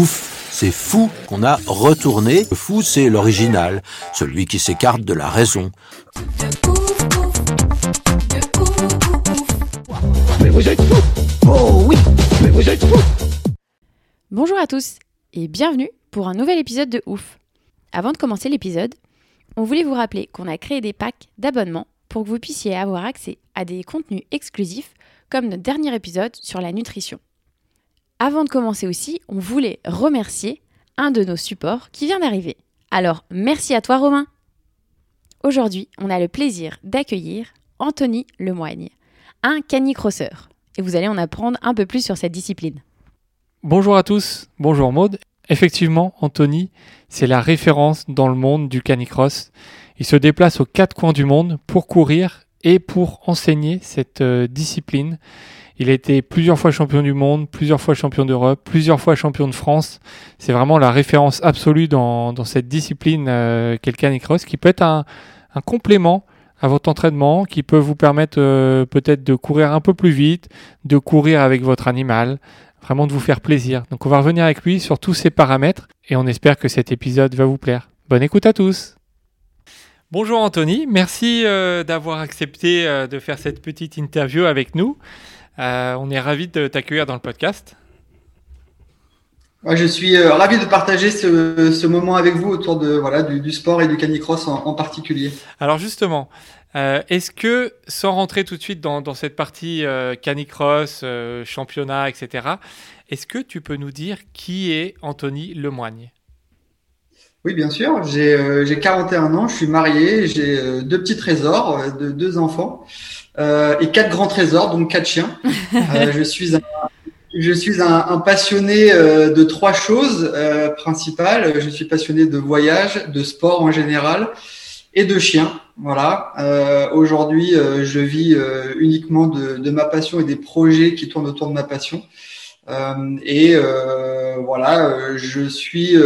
Ouf, c'est fou qu'on a retourné. Le fou, c'est l'original, celui qui s'écarte de la raison. Bonjour à tous et bienvenue pour un nouvel épisode de Ouf. Avant de commencer l'épisode, on voulait vous rappeler qu'on a créé des packs d'abonnement pour que vous puissiez avoir accès à des contenus exclusifs comme notre dernier épisode sur la nutrition. Avant de commencer aussi, on voulait remercier un de nos supports qui vient d'arriver. Alors, merci à toi Romain. Aujourd'hui, on a le plaisir d'accueillir Anthony Lemoigne, un canicrosseur. Et vous allez en apprendre un peu plus sur cette discipline. Bonjour à tous, bonjour Maude. Effectivement, Anthony, c'est la référence dans le monde du canicross. Il se déplace aux quatre coins du monde pour courir et pour enseigner cette euh, discipline. Il a été plusieurs fois champion du monde, plusieurs fois champion d'Europe, plusieurs fois champion de France. C'est vraiment la référence absolue dans, cette discipline euh, qu'est le qui peut être un, un complément à votre entraînement, qui peut vous permettre euh, peut-être de courir un peu plus vite, de courir avec votre animal, vraiment de vous faire plaisir. Donc on va revenir avec lui sur tous ces paramètres et on espère que cet épisode va vous plaire. Bonne écoute à tous. Bonjour Anthony, merci euh, d'avoir accepté euh, de faire cette petite interview avec nous. Euh, on est ravis de t'accueillir dans le podcast. Moi, je suis euh, ravi de partager ce, ce moment avec vous autour de voilà du, du sport et du canicross en, en particulier. Alors justement, euh, est-ce que sans rentrer tout de suite dans, dans cette partie euh, canicross, championnat, etc., est-ce que tu peux nous dire qui est Anthony Lemoigne? Oui, bien sûr. J'ai euh, j'ai 41 ans, je suis marié, j'ai deux petits trésors, de deux enfants et quatre grands trésors, donc quatre chiens. Euh, je suis un je suis un, un passionné euh, de trois choses euh, principales. Je suis passionné de voyage, de sport en général et de chiens. Voilà. Euh, Aujourd'hui, euh, je vis euh, uniquement de, de ma passion et des projets qui tournent autour de ma passion. Euh, et euh, voilà, euh, je suis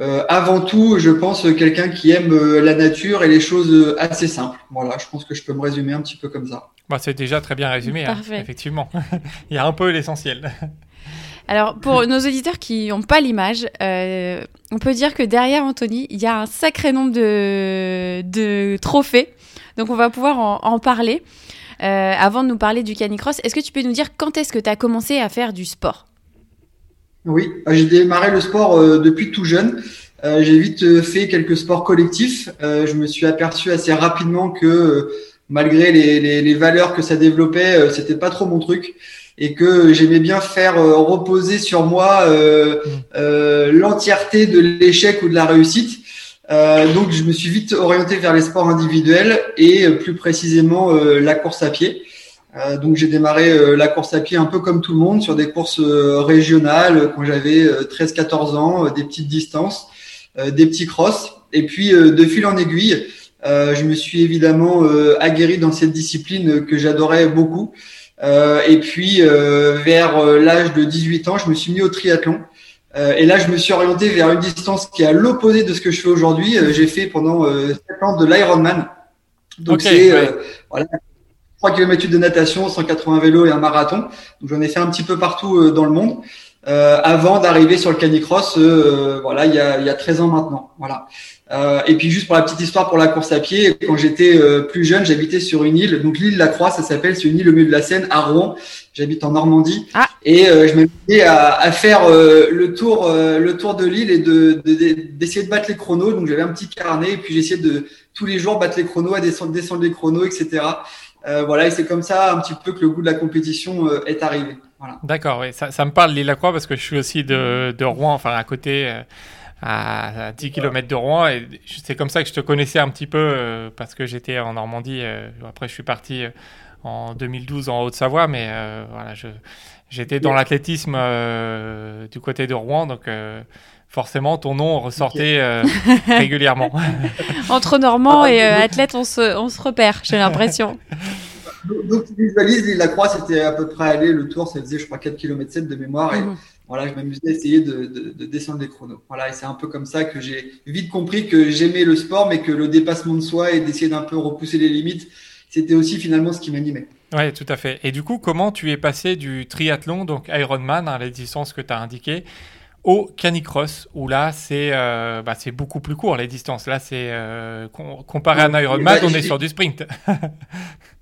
euh, avant tout, je pense, quelqu'un qui aime euh, la nature et les choses euh, assez simples. Voilà, je pense que je peux me résumer un petit peu comme ça. bah, C'est déjà très bien résumé, hein, Parfait. effectivement. Il y a un peu l'essentiel. Alors, pour nos auditeurs qui n'ont pas l'image, euh, on peut dire que derrière Anthony, il y a un sacré nombre de, de trophées. Donc, on va pouvoir en, en parler. Euh, avant de nous parler du canicross, est-ce que tu peux nous dire quand est-ce que tu as commencé à faire du sport? Oui, euh, j'ai démarré le sport euh, depuis tout jeune. Euh, j'ai vite fait quelques sports collectifs. Je me suis aperçu assez rapidement que malgré les, les, les valeurs que ça développait, c'était pas trop mon truc et que j'aimais bien faire reposer sur moi euh, euh, l'entièreté de l'échec ou de la réussite. Euh, donc je me suis vite orienté vers les sports individuels et plus précisément euh, la course à pied. Euh, donc j'ai démarré euh, la course à pied un peu comme tout le monde sur des courses euh, régionales euh, quand j'avais euh, 13-14 ans, euh, des petites distances, euh, des petits crosses. Et puis euh, de fil en aiguille, euh, je me suis évidemment euh, aguerri dans cette discipline que j'adorais beaucoup. Euh, et puis euh, vers l'âge de 18 ans, je me suis mis au triathlon. Euh, et là, je me suis orienté vers une distance qui est à l'opposé de ce que je fais aujourd'hui. Euh, j'ai fait pendant euh, 7 ans de l'Ironman. Donc c'est ouais. euh, voilà, 3 km de natation, 180 vélos et un marathon. Donc j'en ai fait un petit peu partout euh, dans le monde. Euh, avant d'arriver sur le canicross, euh, voilà, il y a, il y a 13 ans maintenant. Voilà. Euh, et puis juste pour la petite histoire pour la course à pied, quand j'étais euh, plus jeune, j'habitais sur une île, donc l'île La Croix, ça s'appelle, c'est une île au milieu de la Seine à Rouen. J'habite en Normandie Ah. et euh, je m'amusais à, à faire euh, le tour, euh, le tour de l'île et de de- de- d'essayer de, battre les chronos. Donc j'avais un petit carnet et puis j'essayais de tous les jours battre les chronos, à descendre, descendre les chronos, etc. Euh, voilà, et c'est comme ça un petit peu que le goût de la compétition euh, est arrivé. Voilà. D'accord, oui, ça, ça me parle l'île la Croix parce que je suis aussi de, de Rouen, enfin à côté, euh, à, à 10 km de Rouen, et c'est comme ça que je te connaissais un petit peu euh, parce que j'étais en Normandie. euh, après, je suis parti euh, en 2012 en Haute-Savoie, mais voilà, j'étais dans l'athlétisme du côté de Rouen, donc forcément ton nom ressortait régulièrement. Entre Normand et athlète, on se, on se repère, j'ai l'impression. Donc, tu visualises, la croix, c'était à peu près aller, le tour, ça faisait, je crois, 4 km 7 de mémoire. Et mhm. voilà, je m'amusais à essayer de, de, descendre des chronos. Voilà, et c'est un peu comme ça que j'ai vite compris que j'aimais le sport, mais que le dépassement de soi et d'essayer d'un peu repousser les limites, c'était aussi finalement ce qui m'animait. Oui, tout à fait. Et du coup, comment tu es passé du triathlon, donc Ironman, hein, la distance que tu as indiqué, au canicross, où là, c'est euh, bah, beaucoup plus court, les distances. Là, c'est euh, comparé à un Ironman, on est sur du sprint.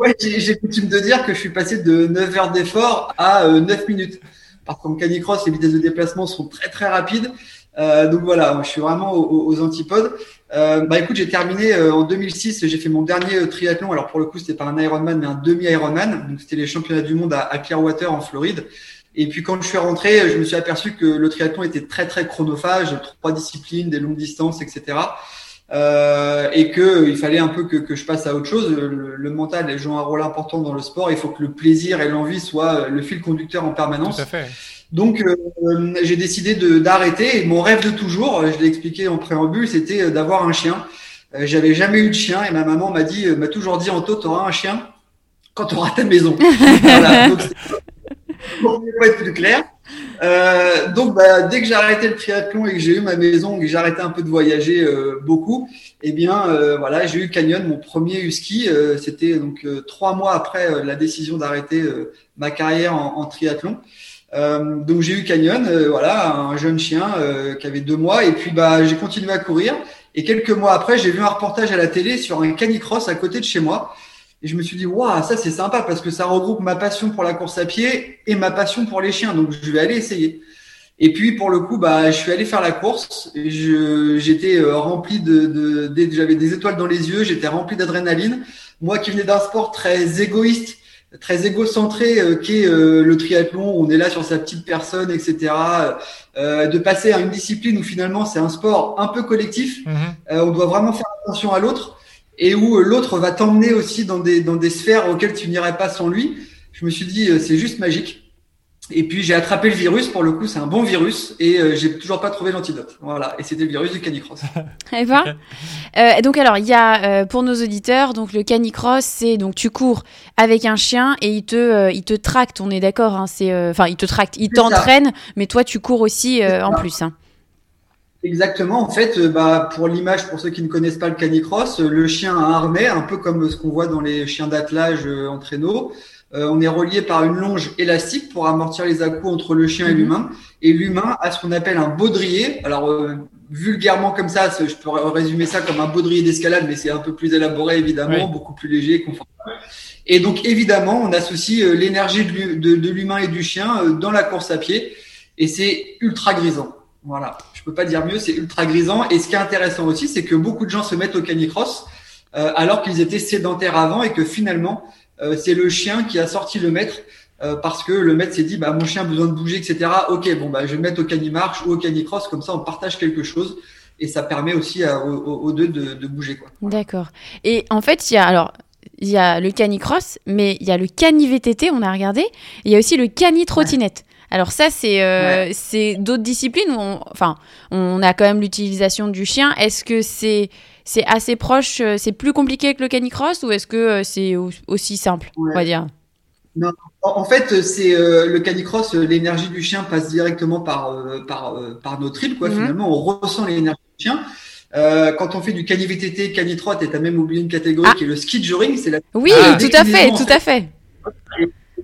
Ouais, j'ai coutume de dire que je suis passé de 9 heures d'effort à 9 euh, minutes. Par contre, canicross, les vitesses de déplacement sont très très rapides. Euh, donc voilà, je suis vraiment aux, antipodes. Euh, bah écoute, j'ai terminé euh, en 2006. J'ai fait mon dernier triathlon. Alors pour le coup, c'était pas un Ironman, mais un demi-Ironman. Donc c'était les championnats du monde à, à, Clearwater en Floride. Et puis quand je suis rentré, je me suis aperçu que le triathlon était très très chronophage, trois disciplines, des longues distances, etc euh, et que il fallait un peu que, que, je passe à autre chose. Le, le, mental joue un rôle important dans le sport. Il faut que le plaisir et l'envie soient le fil conducteur en permanence. Tout à fait. Donc euh, j'ai décidé d'arrêter. Mon rêve de toujours, je l'ai expliqué en préambule, c'était d'avoir un chien. Euh, j'avais jamais eu de chien et ma maman m'a dit, m'a toujours dit, Anto, tu auras un chien quand tu auras ta maison. voilà. Donc, pour pas être plus clair. Euh, donc, bah, dès que j'ai arrêté le triathlon et que j'ai eu ma maison, que j'ai arrêté un peu de voyager euh, beaucoup, eh bien, euh, voilà, j'ai eu Canyon, mon premier husky. Euh, c'était donc trois mois après la décision d'arrêter ma carrière en, en triathlon. donc, j'ai eu Canyon, voilà, un jeune chien qui avait deux mois, et puis bah, j'ai continué à courir. Et quelques mois après, j'ai vu un reportage à la télé sur un canicross à côté de chez moi. Et je me suis dit, waouh, ça c'est sympa parce que ça regroupe ma passion pour la course à pied et ma passion pour les chiens. Donc je vais aller essayer. Et puis pour le coup, bah, je suis allé faire la course. J'étais euh, rempli de, de, j'avais des étoiles dans les yeux. J'étais rempli d'adrénaline. Moi qui venais d'un sport très égoïste, très égocentré, euh, qui est euh, le triathlon. On est là sur sa petite personne, etc. Euh, de passer à une discipline où finalement c'est un sport un peu collectif. Mhm. on doit vraiment faire attention à l'autre et où euh, l'autre va t'emmener aussi dans des, dans des sphères auxquelles tu n'irais pas sans lui. Je me suis dit, euh, c'est juste magique. Et puis j'ai attrapé le virus, pour le coup c'est un bon virus, et euh, j'ai toujours pas trouvé l'antidote. Voilà, et c'était le virus du canicross. et ben, euh, donc alors il y a pour nos auditeurs, donc le canicross, c'est donc tu cours avec un chien et il te il te tracte, on est d'accord, hein, c'est enfin il te tracte, il t'entraîne, mais toi tu cours aussi en plus. Hein. Exactement. En fait, euh, bah, pour l'image, pour ceux qui ne connaissent pas le canicross, euh, le chien a un harnais, un peu comme ce qu'on voit dans les chiens d'attelage euh, en traîneau. on est relié par une longe élastique pour amortir les à entre le chien et mhm. l'humain. Et l'humain a ce qu'on appelle un baudrier. Alors, vulgairement comme ça, je peux résumer ça comme un baudrier d'escalade, mais c'est un peu plus élaboré, évidemment, beaucoup plus léger, confortable. Et donc, évidemment, on associe l'énergie de l'humain et du chien dans la course à pied. Et c'est ultra grisant. Voilà, je peux pas dire mieux, c'est ultra grisant. Et ce qui est intéressant aussi, c'est que beaucoup de gens se mettent au canicross euh, alors qu'ils étaient sédentaires avant et que finalement, euh, c'est le chien qui a sorti le maître euh, parce que le maître s'est dit, bah mon chien a besoin de bouger, etc. Ok, bon bah je vais mettre au canimarche ou au canicross, comme ça on partage quelque chose et ça permet aussi aux, deux de, de bouger quoi. D'accord. Et en fait, il y a alors il y a le canicross, mais il y a le cani VTT, on a regardé. il y a aussi le cani trottinette. Alors ça, c'est euh, c'est d'autres disciplines où on, enfin, on a quand même l'utilisation du chien. Est-ce que c'est c'est assez proche, euh, c'est plus compliqué que le canicross ou est-ce que euh, c'est aussi simple, on va dire? Non, en fait, c'est le canicross, l'énergie du chien passe directement par par par nos tripes, quoi. Mhm. Finalement, on ressent l'énergie du chien. quand on fait du cani-VTT, cani-trot, et t'as même oublié une catégorie ah. qui est le ski joring, c'est la. Oui, tout à fait, tout à fait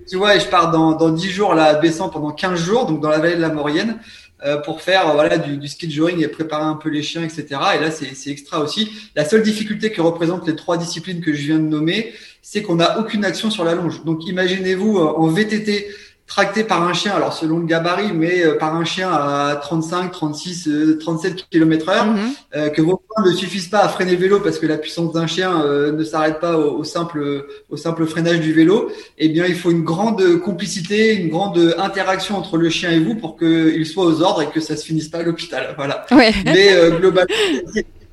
tu vois, et je pars dans, dans 10 jours là, à pendant 15 jours, donc dans la vallée de la Maurienne, euh, pour faire voilà du, du ski et préparer un peu les chiens, etc. Et là, c'est extra aussi. La seule difficulté que représentent les trois disciplines que je viens de nommer, c'est qu'on n'a aucune action sur la longe. Donc, imaginez-vous euh, en VTT tracté par un chien, alors selon le gabarit, mais euh, par un chien à 35, 36, 37 km heure, mhm. euh, que vos points ne suffisent pas à freiner le vélo parce que la puissance d'un chien euh, ne s'arrête pas au, simple, au simple freinage du vélo, eh bien, il faut une grande complicité, une grande interaction entre le chien et vous pour qu'il soit aux ordres et que ça se finisse pas à l'hôpital. Voilà. Mais globalement,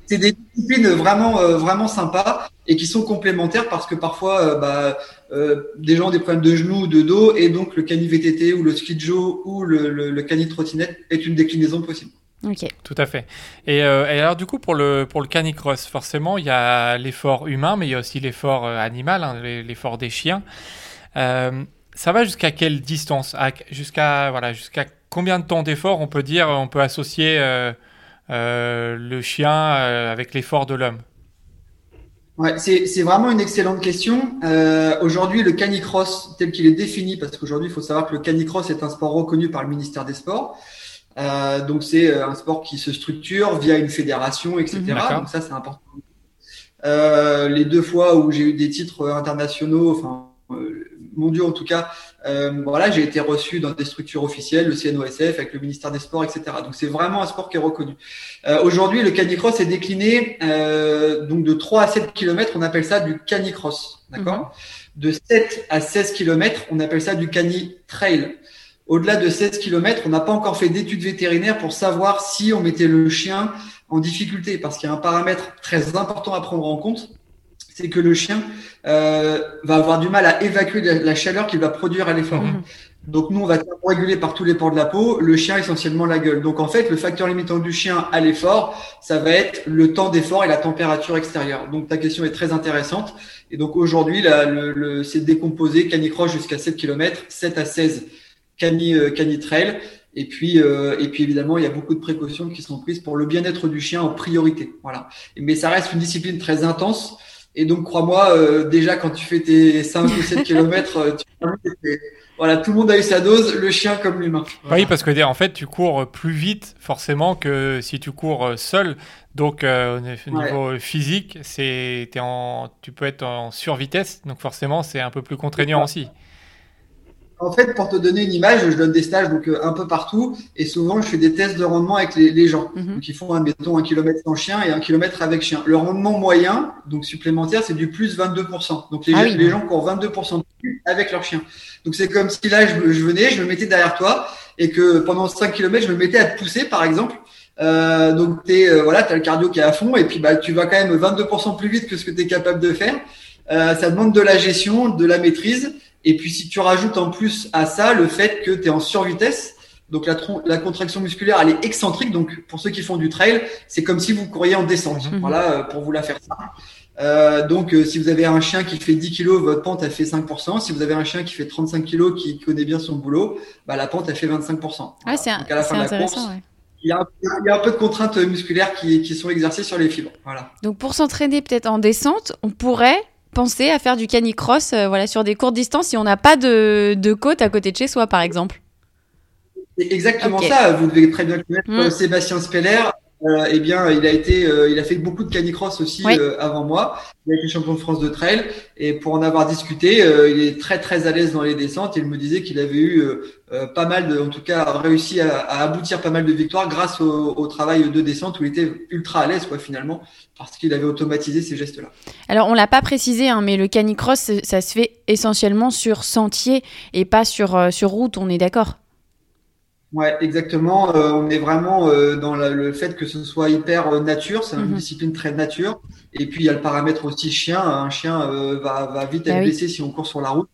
c'est des disciplines vraiment, vraiment sympas. et qui sont complémentaires parce que parfois, bah, des gens ont des problèmes de genoux ou de dos et donc le cani VTT ou le ski Joe ou le, le, le cani trottinette est une déclinaison possible. Ok. Tout à fait. Et, alors du coup pour le pour le canicross, forcément il y a l'effort humain, mais il y a aussi l'effort animal, hein, l'effort des chiens. ça va jusqu'à quelle distance? Jusqu'à voilà jusqu'à combien de temps d'effort on peut dire, on peut associer euh, euh, le chien euh, avec l'effort de l'homme? Ouais, c'est vraiment une excellente question. aujourd'hui, le canicross tel qu'il est défini, parce qu'aujourd'hui, il faut savoir que le canicross est un sport reconnu par le ministère des Sports. donc, c'est un sport qui se structure via une fédération, etc. Donc, ça, c'est important. les deux fois où j'ai eu des titres internationaux, enfin, mondiaux en tout cas, euh, voilà, j'ai été reçu dans des structures officielles, le CNOSF, avec le ministère des Sports, etc. Donc c'est vraiment un sport qui est reconnu. Euh, Aujourd'hui, le canicross est décliné euh, donc de 3 à 7 km, on appelle ça du canicross, d'accord mhm. De 7 à 16 km, on appelle ça du cani trail. Au-delà de 16 km, on n'a pas encore fait d'études vétérinaires pour savoir si on mettait le chien en difficulté, parce qu'il y a un paramètre très important à prendre en compte c'est que le chien euh, va avoir du mal à évacuer la, chaleur qu'il va produire à l'effort. Mhm. Donc nous, on va réguler par tous les pores de la peau, le chien essentiellement la gueule. Donc en fait, le facteur limitant du chien à l'effort, ça va être le temps d'effort et la température extérieure. Donc ta question est très intéressante. Et donc aujourd'hui, le, le c'est décomposé canicross jusqu'à 7 km, 7 à 16 cani, euh, trail. Et puis, euh, et puis évidemment, il y a beaucoup de précautions qui sont prises pour le bien-être du chien en priorité. Voilà. Mais ça reste une discipline très intense. Et donc, crois-moi, euh, déjà, quand tu fais tes 5 ou 7 km, voilà, tout le monde a eu sa dose, le chien comme l'humain. Oui, parce que en fait, tu cours plus vite, forcément, que si tu cours euh, seul. Donc, euh, au niveau physique, c'est, en, tu peux être en survitesse. Donc, forcément, c'est un peu plus contraignant aussi. En fait, pour te donner une image, je donne des stages donc euh, un peu partout et souvent je fais des tests de rendement avec les, gens. qui mhm. Donc ils font admettons un kilomètre sans chien et un kilomètre avec chien. Le rendement moyen, donc supplémentaire, c'est du plus 22%. Donc les, ah les gens courent 22% de plus avec leur chien. Donc c'est comme si là je, venais, je me mettais derrière toi et que pendant 5 km je me mettais à te pousser par exemple. Euh, donc t'es euh, voilà, t'as le cardio qui est à fond et puis bah tu vas quand même 22% plus vite que ce que tu es capable de faire. Euh, ça demande de la gestion, de la maîtrise. Et puis si tu rajoutes en plus à ça le fait que tu es en survitesse, donc la, la, contraction musculaire elle est excentrique. Donc pour ceux qui font du trail, c'est comme si vous couriez en descente. Mhm. Voilà euh, pour vous la faire ça. Euh, donc euh, si vous avez un chien qui fait 10 kg, votre pente a fait 5%. Si vous avez un chien qui fait 35 kg, qui connaît bien son boulot, bah, la pente a fait 25%. Ah, c'est intéressant. ouais. Il y, a un, il y, a un, peu de contraintes musculaires qui, qui sont exercées sur les fibres. Voilà. Donc pour s'entraîner peut-être en descente, on pourrait penser à faire du canicross euh, voilà, sur des courtes distances si on n'a pas de, de, côte à côté de chez soi, par exemple C'est exactement ça. Vous devez très bien connaître mm. Sébastien Speller. Euh, eh bien, il a été, euh, il a fait beaucoup de canicross aussi euh, avant moi. Il a été champion de France de trail et pour en avoir discuté, il est très très à l'aise dans les descentes. Il me disait qu'il avait eu pas mal de, en tout cas, réussi à, à, aboutir pas mal de victoires grâce au, au, travail de descente où il était ultra à l'aise, quoi, finalement, parce qu'il avait automatisé ces gestes-là. Alors, on l'a pas précisé, hein, mais le canicross, ça se fait essentiellement sur sentier et pas sur sur route. On est d'accord? Ouais, exactement. Euh, on est vraiment euh, dans le fait que ce soit hyper euh, nature, c'est une mhm. discipline très nature. Et puis il y a le paramètre aussi chien. Un chien va, va, vite être bah blessé si on court sur la route.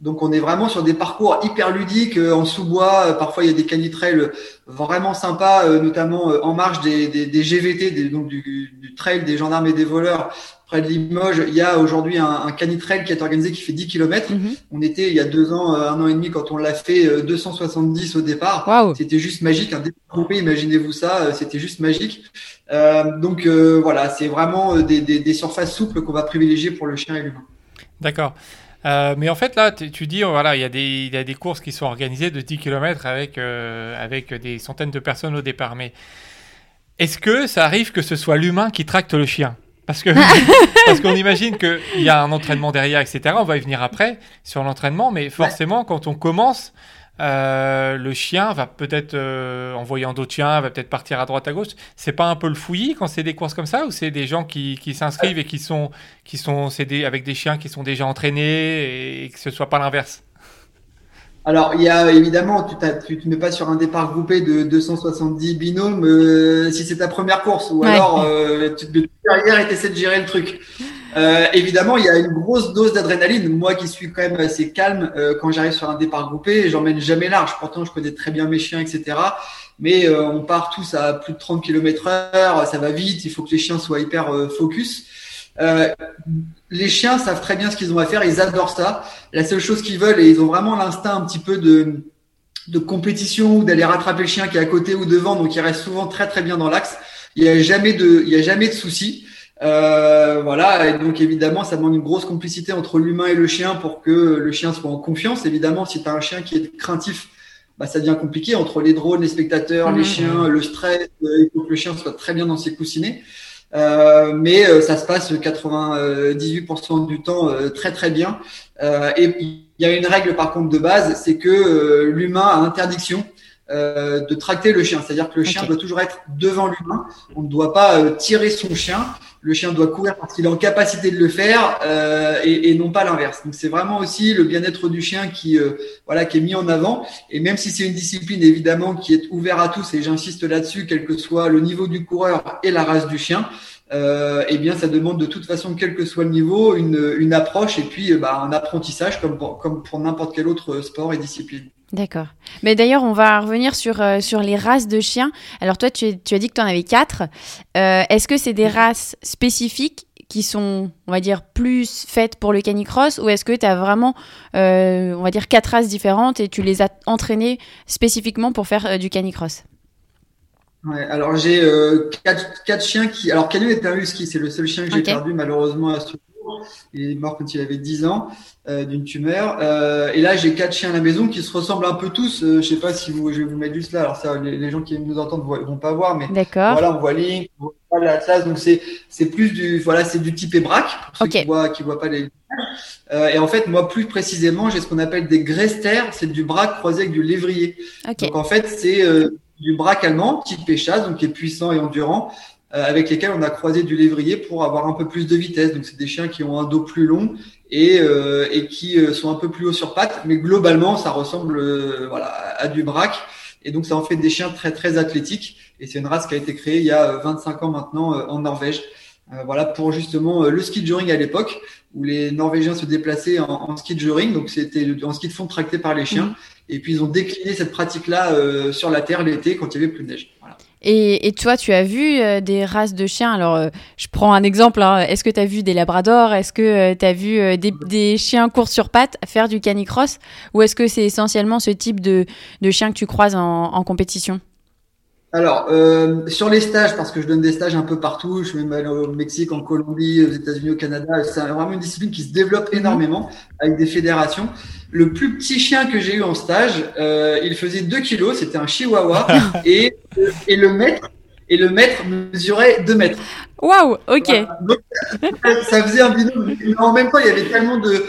Donc on est vraiment sur des parcours hyper ludiques en sous-bois. Parfois il y a des canitrails vraiment sympas, notamment en marge des, des, des GVT, des, donc du, du, trail des gendarmes et des voleurs près de Limoges, il y a aujourd'hui un, un canitrail qui est organisé qui fait 10 km. Mhm. On était il y a deux ans, euh, un an et demi quand on l'a fait 270 euh, au départ. C'était juste magique, un départ groupé, imaginez-vous ça, euh, c'était juste magique. Euh, donc voilà, c'est vraiment des, des, des, surfaces souples qu'on va privilégier pour le chien et l'humain. D'accord. Euh, mais en fait, là, tu dis, voilà, il y, a des, il y a des courses qui sont organisées de 10 km avec, avec des centaines de personnes au départ. Mais est-ce que ça arrive que ce soit l'humain qui tracte le chien? Parce que parce qu'on imagine qu'il y a un entraînement derrière, etc. On va y venir après sur l'entraînement, mais forcément, quand on commence, euh, le chien va peut-être, euh, en voyant d'autres chiens, va peut-être partir à droite à gauche. C'est pas un peu le fouillis quand c'est des courses comme ça, ou c'est des gens qui, qui s'inscrivent et qui sont, qui sont, avec des chiens qui sont déjà entraînés et que ce soit pas l'inverse? Alors, il y a évidemment, tu ne mets pas sur un départ groupé de 270 binômes euh, si c'est ta première course, ou alors euh, tu te mets derrière et tu essaies de gérer le truc. Euh, évidemment, il y a une grosse dose d'adrénaline. Moi qui suis quand même assez calme, euh, quand j'arrive sur un départ groupé, j'emmène jamais large. Pourtant, je connais très bien mes chiens, etc. Mais euh, on part tous à plus de 30 km heure, ça va vite, il faut que les chiens soient hyper euh, focus. les chiens savent très bien ce qu'ils ont à faire, ils adorent ça. La seule chose qu'ils veulent, et ils ont vraiment l'instinct un petit peu de, de compétition ou d'aller rattraper le chien qui est à côté ou devant, donc ils restent souvent très très bien dans l'axe. Il n'y a jamais de, il y a jamais de soucis. Euh, voilà, et donc évidemment, ça demande une grosse complicité entre l'humain et le chien pour que le chien soit en confiance. Évidemment, si tu as un chien qui est craintif, bah, ça devient compliqué entre les drones, les spectateurs, les mmh. chiens, le stress. Euh, il faut que le chien soit très bien dans ses coussinets. Euh, mais euh, ça se passe 98% du temps euh, très très bien. et il y a une règle par contre de base, c'est que l'humain a interdiction euh, de tracter le chien. C'est-à-dire que le chien doit toujours être devant l'humain. On ne doit pas euh, tirer son chien. Le chien doit courir parce qu'il est en capacité de le faire euh, et, et, non pas l'inverse. Donc c'est vraiment aussi le bien-être du chien qui voilà qui est mis en avant. Et même si c'est une discipline évidemment qui est ouverte à tous et j'insiste là-dessus, quel que soit le niveau du coureur et la race du chien. Euh, eh bien, ça demande de toute façon, quel que soit le niveau, une, une approche et puis bah, un apprentissage comme comme pour n'importe quel autre sport et discipline. D'accord. Mais d'ailleurs, on va revenir sur, euh, sur les races de chiens. Alors toi, tu, tu as dit que tu en avais quatre. Euh, Est-ce que c'est des races spécifiques qui sont, on va dire, plus faites pour le canicross ou est-ce que tu as vraiment, euh, on va dire, quatre races différentes et tu les as entraînées spécifiquement pour faire euh, du canicross? Ouais, alors j'ai euh, quatre, quatre, chiens qui. Alors Canyon est un husky, c'est le seul chien que j'ai perdu malheureusement à ce il est mort quand il avait 10 ans euh, d'une tumeur. Euh, et là, j'ai quatre chiens à la maison qui se ressemblent un peu tous. Euh, je sais pas si vous, je vais vous mettre juste là. Alors ça, les, gens qui nous entendent ne vont pas voir, mais voilà, on voit Link, on voit l'Atlas. Donc c'est c'est plus du voilà, c'est du type ébrac pour ceux qui voient qui voient pas les. Euh, et en fait, moi, plus précisément, j'ai ce qu'on appelle des gresters. C'est du braque croisé avec du lévrier. Donc en fait, c'est euh, du braque allemand, type échasse, donc qui est puissant et endurant, euh, avec lesquels on a croisé du lévrier pour avoir un peu plus de vitesse. Donc c'est des chiens qui ont un dos plus long et, euh, qui euh, sont un peu plus haut sur pattes, mais globalement ça ressemble voilà à du braque. Et donc ça en fait des chiens très très athlétiques. Et c'est une race qui a été créée il y a 25 ans maintenant en Norvège. voilà pour justement le ski de à l'époque où les Norvégiens se déplaçaient en, en ski de joring. Donc c'était en ski de fond tracté par les chiens. Mmh. Et puis ils ont décliné cette pratique-là sur la terre l'été quand il y avait plus de neige. Voilà. Et, et, toi, tu as vu euh, des races de chiens? Alors, euh, je prends un exemple. Hein. Est-ce que tu as vu des labradors? Est-ce que euh, tu as vu des, des, chiens courts sur pattes faire du canicross? Ou est-ce que c'est essentiellement ce type de, de chiens que tu croises en, en compétition? Alors, euh, sur les stages, parce que je donne des stages un peu partout, je suis même allé au Mexique, en Colombie, aux États-Unis, au Canada, c'est vraiment une discipline qui se développe mhm. énormément avec des fédérations. Le plus petit chien que j'ai eu en stage, euh, il faisait 2 kilos, c'était un chihuahua, et, et le maître et le mètre mesurait 2 mètres. Waouh, ok. ça faisait un binôme. Mais en même temps, il y avait tellement de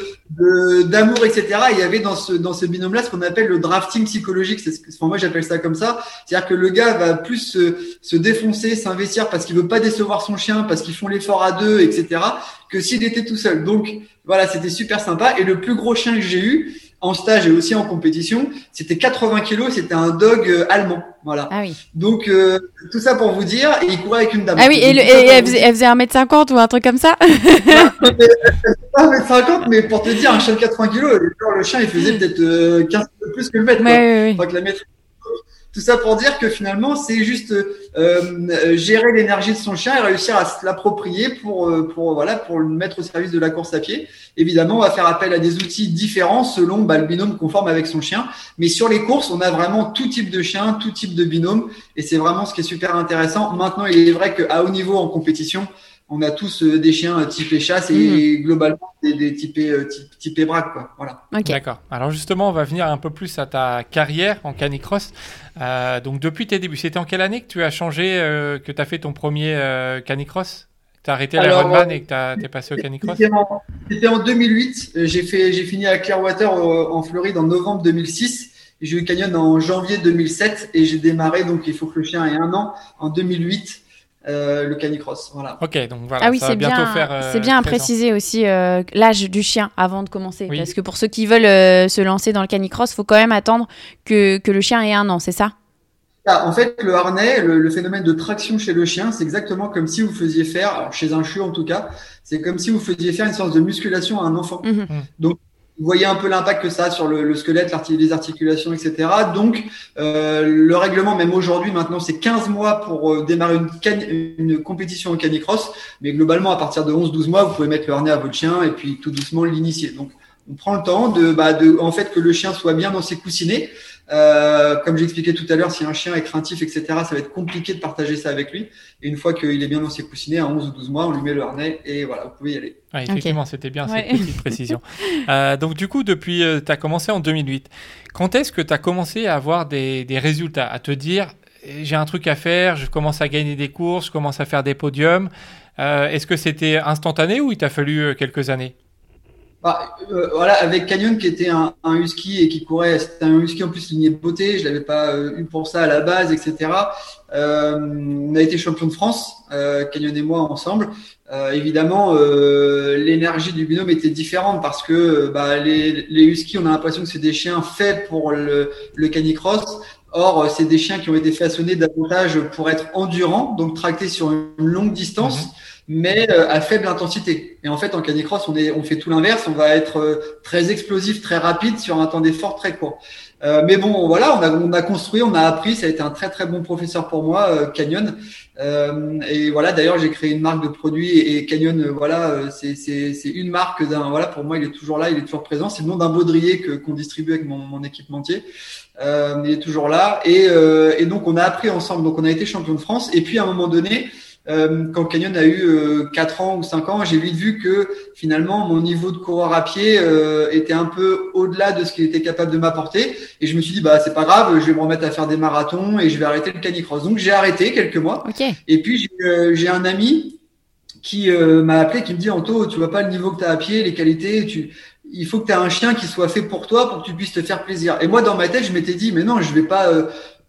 d'amour, etc. il y avait dans ce dans ce binôme-là ce qu'on appelle le drafting psychologique. C'est ce que, enfin, moi j'appelle ça comme ça. C'est-à-dire que le gars va plus se, se défoncer, s'investir parce qu'il veut pas décevoir son chien, parce qu'ils font l'effort à deux, etc. Que s'il était tout seul. Donc voilà, c'était super sympa. Et le plus gros chien que j'ai eu, en stage et aussi en compétition, c'était 80 kilos, c'était un dog euh, allemand. Voilà. Ah oui. Donc euh, tout ça pour vous dire, et il courait avec une dame. Ah oui, et, elle, faisait, elle, faisait, 1m50 ou un truc comme ça Pas 1m50, mais pour te dire, un chien de 80 kilos, le chien il faisait peut-être 15 euh, kilos plus que le maître. Ouais, que la tout ça pour dire que finalement, c'est juste euh, gérer l'énergie de son chien et réussir à se l'approprier pour, euh, pour, voilà, pour le mettre au service de la course à pied. Évidemment, on va faire appel à des outils différents selon bah, le binôme conforme avec son chien. Mais sur les courses, on a vraiment tout type de chien, tout type de binôme. Et c'est vraiment ce qui est super intéressant. Maintenant, il est vrai qu'à haut niveau en compétition, on a tous euh, des chiens type chasse et mmh. globalement des, des typés, euh, type, braque. Quoi. Voilà. D'accord. Alors justement, on va venir un peu plus à ta carrière en canicross. Euh, donc depuis tes débuts, c'était en quelle année que tu as changé, que tu as fait ton premier canicross? Tu as arrêté l'Ironman et que tu es passé au canicross? C'était en, 2008. J'ai fini à Clearwater en Floride en novembre 2006. J'ai eu Canyon en janvier 2007 et j'ai démarré, donc il faut que le chien ait un an, en 2008. Euh, le canicross. Voilà. Ok, donc voilà. Ah oui, c'est bien. Euh, c'est bien à préciser aussi euh, l'âge du chien avant de commencer, parce que pour ceux qui veulent se lancer dans le canicross, faut quand même attendre que, que le chien ait un an, c'est ça? Ah, en fait, le harnais, le, phénomène de traction chez le chien, c'est exactement comme si vous faisiez faire, alors chez un chiot en tout cas, c'est comme si vous faisiez faire une séance de musculation à un enfant. Mhm. Donc, vous voyez un peu l'impact que ça a sur le, le squelette, les articulations, etc. Donc, euh, le règlement, même aujourd'hui, maintenant, c'est 15 mois pour euh, démarrer une, une compétition en canicross. Mais globalement, à partir de 11-12 mois, vous pouvez mettre le harnais à votre chien et puis tout doucement l'initier. On prend le temps de, bah, de, en fait, que le chien soit bien dans ses coussinets. Euh, comme j'expliquais tout à l'heure, si un chien est craintif, etc., ça va être compliqué de partager ça avec lui. Et une fois qu'il est bien dans ses coussinets, à 11 ou 12 mois, on lui met le harnais et voilà, vous pouvez y aller. effectivement, c'était bien cette petite précision. Euh, donc du coup, depuis, euh, tu as commencé en 2008. Quand est-ce que tu as commencé à avoir des, des résultats, à te dire, j'ai un truc à faire, je commence à gagner des courses, je commence à faire des podiums Est-ce que c'était instantané ou il t'a fallu quelques années? Bah, euh, voilà, avec Canyon qui était un, un husky et qui courait, c'était un husky en plus ligné de beauté, je l'avais pas euh, eu pour ça à la base, etc. Euh, on a été champion de France, euh, Canyon et moi ensemble. évidemment, l'énergie du binôme était différente parce que bah, les, les huskies, on a l'impression que c'est des chiens faits pour le, le canicross. Or, c'est des chiens qui ont été façonnés davantage pour être endurants, donc tractés sur une longue distance. Mhm mais euh, à faible intensité. Et en fait, en canicross, on, est, on fait tout l'inverse. On va être euh, très explosif, très rapide sur un temps d'effort très court. Euh, mais bon, voilà, on a, on a construit, on a appris. Ça a été un très très bon professeur pour moi, euh, Canyon. Euh, et voilà, d'ailleurs, j'ai créé une marque de produits et, Canyon, voilà, c'est une marque d'un. Voilà, pour moi, il est toujours là, il est toujours présent. C'est le nom d'un baudrier que qu'on distribue avec mon, mon équipementier. il est toujours là. Et, et donc, on a appris ensemble. Donc, on a été champion de France. Et puis, à un moment donné, euh, quand Canyon a eu euh, 4 ans ou 5 ans, j'ai vite vu que finalement mon niveau de coureur à pied euh, était un peu au-delà de ce qu'il était capable de m'apporter. Et je me suis dit, bah c'est pas grave, je vais me remettre à faire des marathons et je vais arrêter le canicross. Donc j'ai arrêté quelques mois. Et puis j'ai euh, un ami qui m'a appelé, qui me dit, Anto, tu vois pas le niveau que tu as à pied, les qualités, tu, il faut que tu aies un chien qui soit fait pour toi, pour que tu puisses te faire plaisir. Et moi, dans ma tête, je m'étais dit, mais non, je vais pas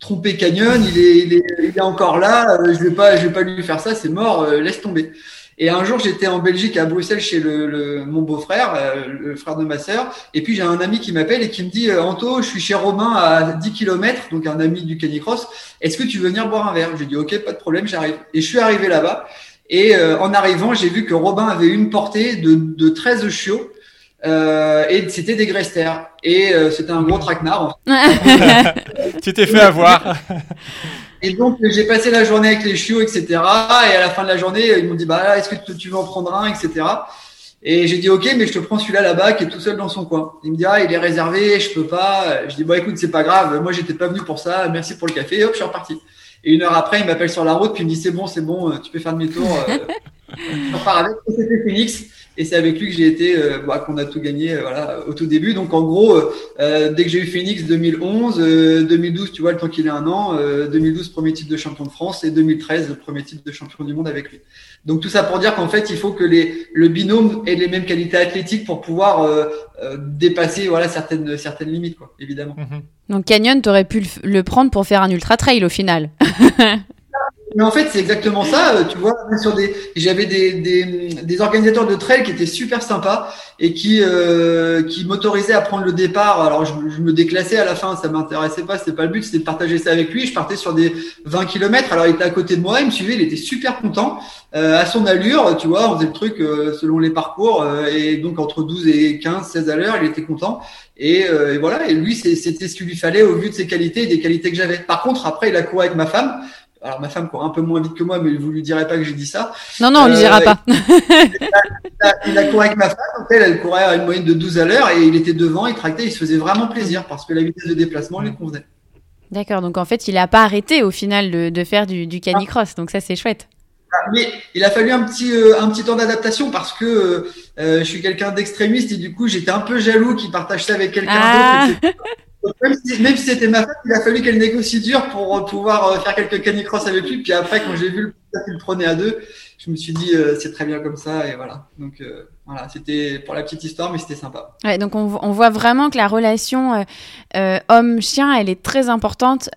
tromper Canyon, il est, il est, encore là, euh, je vais pas, vais pas lui faire ça, c'est mort, euh, laisse tomber. Et un jour, j'étais en Belgique, à Bruxelles, chez le, le mon beau-frère, euh, le frère de ma sœur. Et puis, j'ai un ami qui m'appelle et qui me dit, Anto, je suis chez Robin à 10 km, donc un ami du Canicross. Est-ce que tu veux venir boire un verre? J'ai dit, OK, pas de problème, j'arrive. Et je suis arrivé là-bas. Et en arrivant, j'ai vu que Robin avait une portée de, de 13 chiots. Euh, et c'était des Grester. Et euh, c'était un gros traquenard. tu t'es fait avoir. et donc j'ai passé la journée avec les chiots, etc. Et à la fin de la journée, ils m'ont dit bah est-ce que tu veux en prendre un, etc. Et j'ai dit ok, mais je te prends celui-là là-bas qui est tout seul dans son coin. Il me dit ah il est réservé, je peux pas. Je dis bah écoute c'est pas grave, moi j'étais pas venu pour ça, merci pour le café. Et hop je suis reparti. Et une heure après il m'appelle sur la route puis il me dit c'est bon c'est bon, tu peux faire demi-tour. Euh, je repars avec. C'était Phoenix. Et c'est avec lui que j'ai été, euh, bah, qu'on a tout gagné, euh, voilà, au tout début. Donc en gros, euh, dès que j'ai eu Phoenix 2011, 2012, tu vois, le temps qu'il ait un an, 2012 premier titre de champion de France et 2013 le premier titre de champion du monde avec lui. Donc tout ça pour dire qu'en fait, il faut que les, le binôme ait les mêmes qualités athlétiques pour pouvoir dépasser, voilà, certaines certaines limites, quoi, évidemment. Mm-hmm. Donc Canyon, tu aurais pu le, le prendre pour faire un ultra trail au final. Mais en fait, c'est exactement ça. Euh, tu vois, sur des, j'avais des, des, des, organisateurs de trail qui étaient super sympas et qui euh, qui m'autorisaient à prendre le départ. Alors, je, je, me déclassais à la fin, ça m'intéressait pas, c'était pas le but, c'était de partager ça avec lui. Je partais sur des 20 km. Alors, il était à côté de moi, il me suivait, il était super content euh, à son allure. Tu vois, on faisait le truc euh, selon les parcours euh, et donc entre 12 et 15, 16 à l'heure, il était content. Et, et voilà. Et lui, c'était ce qu'il lui fallait au vu de ses qualités et des qualités que j'avais. Par contre, après, il a couru avec ma femme alors ma femme court un peu moins vite que moi, mais vous lui direz pas que j'ai dit ça. Non, non, on lui dira euh, pas. il, a, couru avec ma femme, elle, elle courait à une moyenne de 12 à l'heure et il était devant, il tractait, il se faisait vraiment plaisir parce que la vitesse de déplacement lui convenait. D'accord, donc en fait, il n'a pas arrêté au final de, faire du, du canicross, donc ça c'est chouette. Ah, mais il a fallu un petit euh, un petit temps d'adaptation parce que euh, je suis quelqu'un d'extrémiste et du coup j'étais un peu jaloux qu'il partage ça avec quelqu'un ah. d'autre. Même si, c'était ma femme, il a fallu qu'elle négocie dur pour euh, pouvoir euh, faire quelques canicross avec lui. Puis après, quand j'ai vu le qu'il prenait à deux, je me suis dit euh, c'est très bien comme ça et voilà. Donc voilà, c'était pour la petite histoire, mais c'était sympa. Ouais, donc on, on, voit vraiment que la relation homme-chien, elle est très importante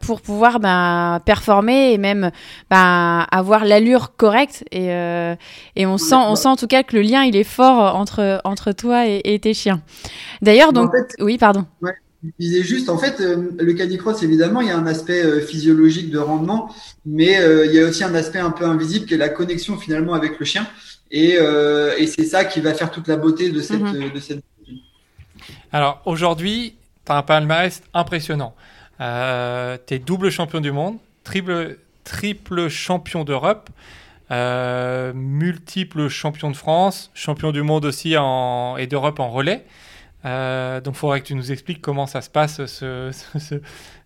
pour pouvoir ben, performer et même ben, avoir l'allure correcte. Et, et on sent, on sent en tout cas que le lien il est fort entre entre toi et, tes chiens. D'ailleurs, donc oui, pardon. Ouais. Disais juste, en fait, euh, le canicross, évidemment, il y a un aspect euh, physiologique de rendement, mais euh, il y a aussi un aspect un peu invisible qui est la connexion finalement avec le chien. Et, et c'est ça qui va faire toute la beauté de cette, mm-hmm. de cette Alors aujourd'hui, tu as un palmarès impressionnant. tu es double champion du monde, triple, triple champion d'Europe. Euh, multiple champion de France, champion du monde aussi en, et d'Europe en relais. Euh, donc il faudrait que tu nous expliques comment ça se passe ce,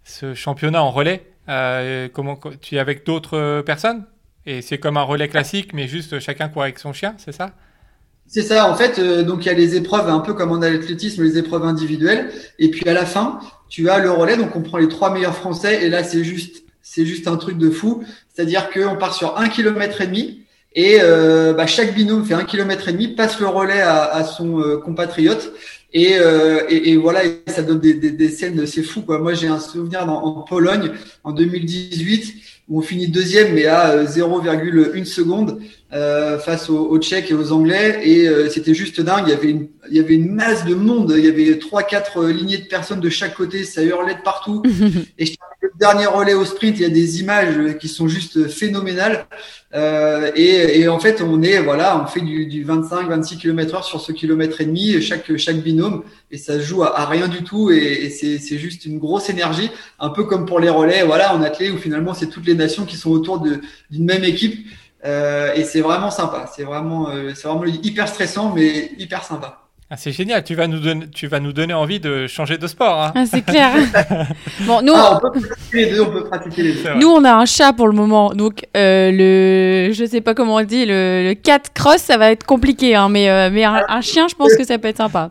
ce, championnat en relais. Euh, comment tu es avec d'autres personnes? Et c'est comme un relais classique, mais juste chacun court avec son chien, c'est ça? C'est ça. En fait, donc il y a les épreuves un peu comme en athlétisme, les épreuves individuelles, et puis à la fin, tu as le relais. Donc on prend les trois meilleurs Français, et là c'est juste c'est juste un truc de fou. C'est-à-dire qu'on part sur un kilomètre et demi et euh, bah, chaque binôme fait un kilomètre et demi, passe le relais à, son euh, compatriote et, euh, et, voilà, ça donne des, des, des scènes, c'est fou. Moi j'ai un souvenir en Pologne en 2018 où on finit deuxième mais à 0,1 seconde euh, face aux, aux, Tchèques et aux Anglais et c'était juste dingue. Il y avait une, il y avait une masse de monde, il y avait trois quatre lignées de personnes de chaque côté, ça hurlait de partout. et je le dernier relais au sprint, il y a des images qui sont juste phénoménales. Euh, et, et, en fait, on est voilà, on fait du, du 25-26 km/h sur ce kilomètre et demi chaque chaque binôme, et ça se joue à, à rien du tout. Et, et c'est juste une grosse énergie, un peu comme pour les relais, voilà, en athlète où finalement c'est toutes les nations qui sont autour d'une même équipe. Euh, et c'est vraiment sympa. C'est vraiment, euh, c'est vraiment hyper stressant, mais hyper sympa. Ah, c'est génial, tu vas, nous donner, tu vas nous donner envie de changer de sport. Hein. Ah, c'est clair. bon, nous, ah, on peut pratiquer les deux, on peut pratiquer les deux. Nous, on a un chat pour le moment, donc euh, le, je sais pas comment on dit, le, le cat cross, ça va être compliqué, hein, mais, euh, mais un, chien, je pense que ça peut être sympa.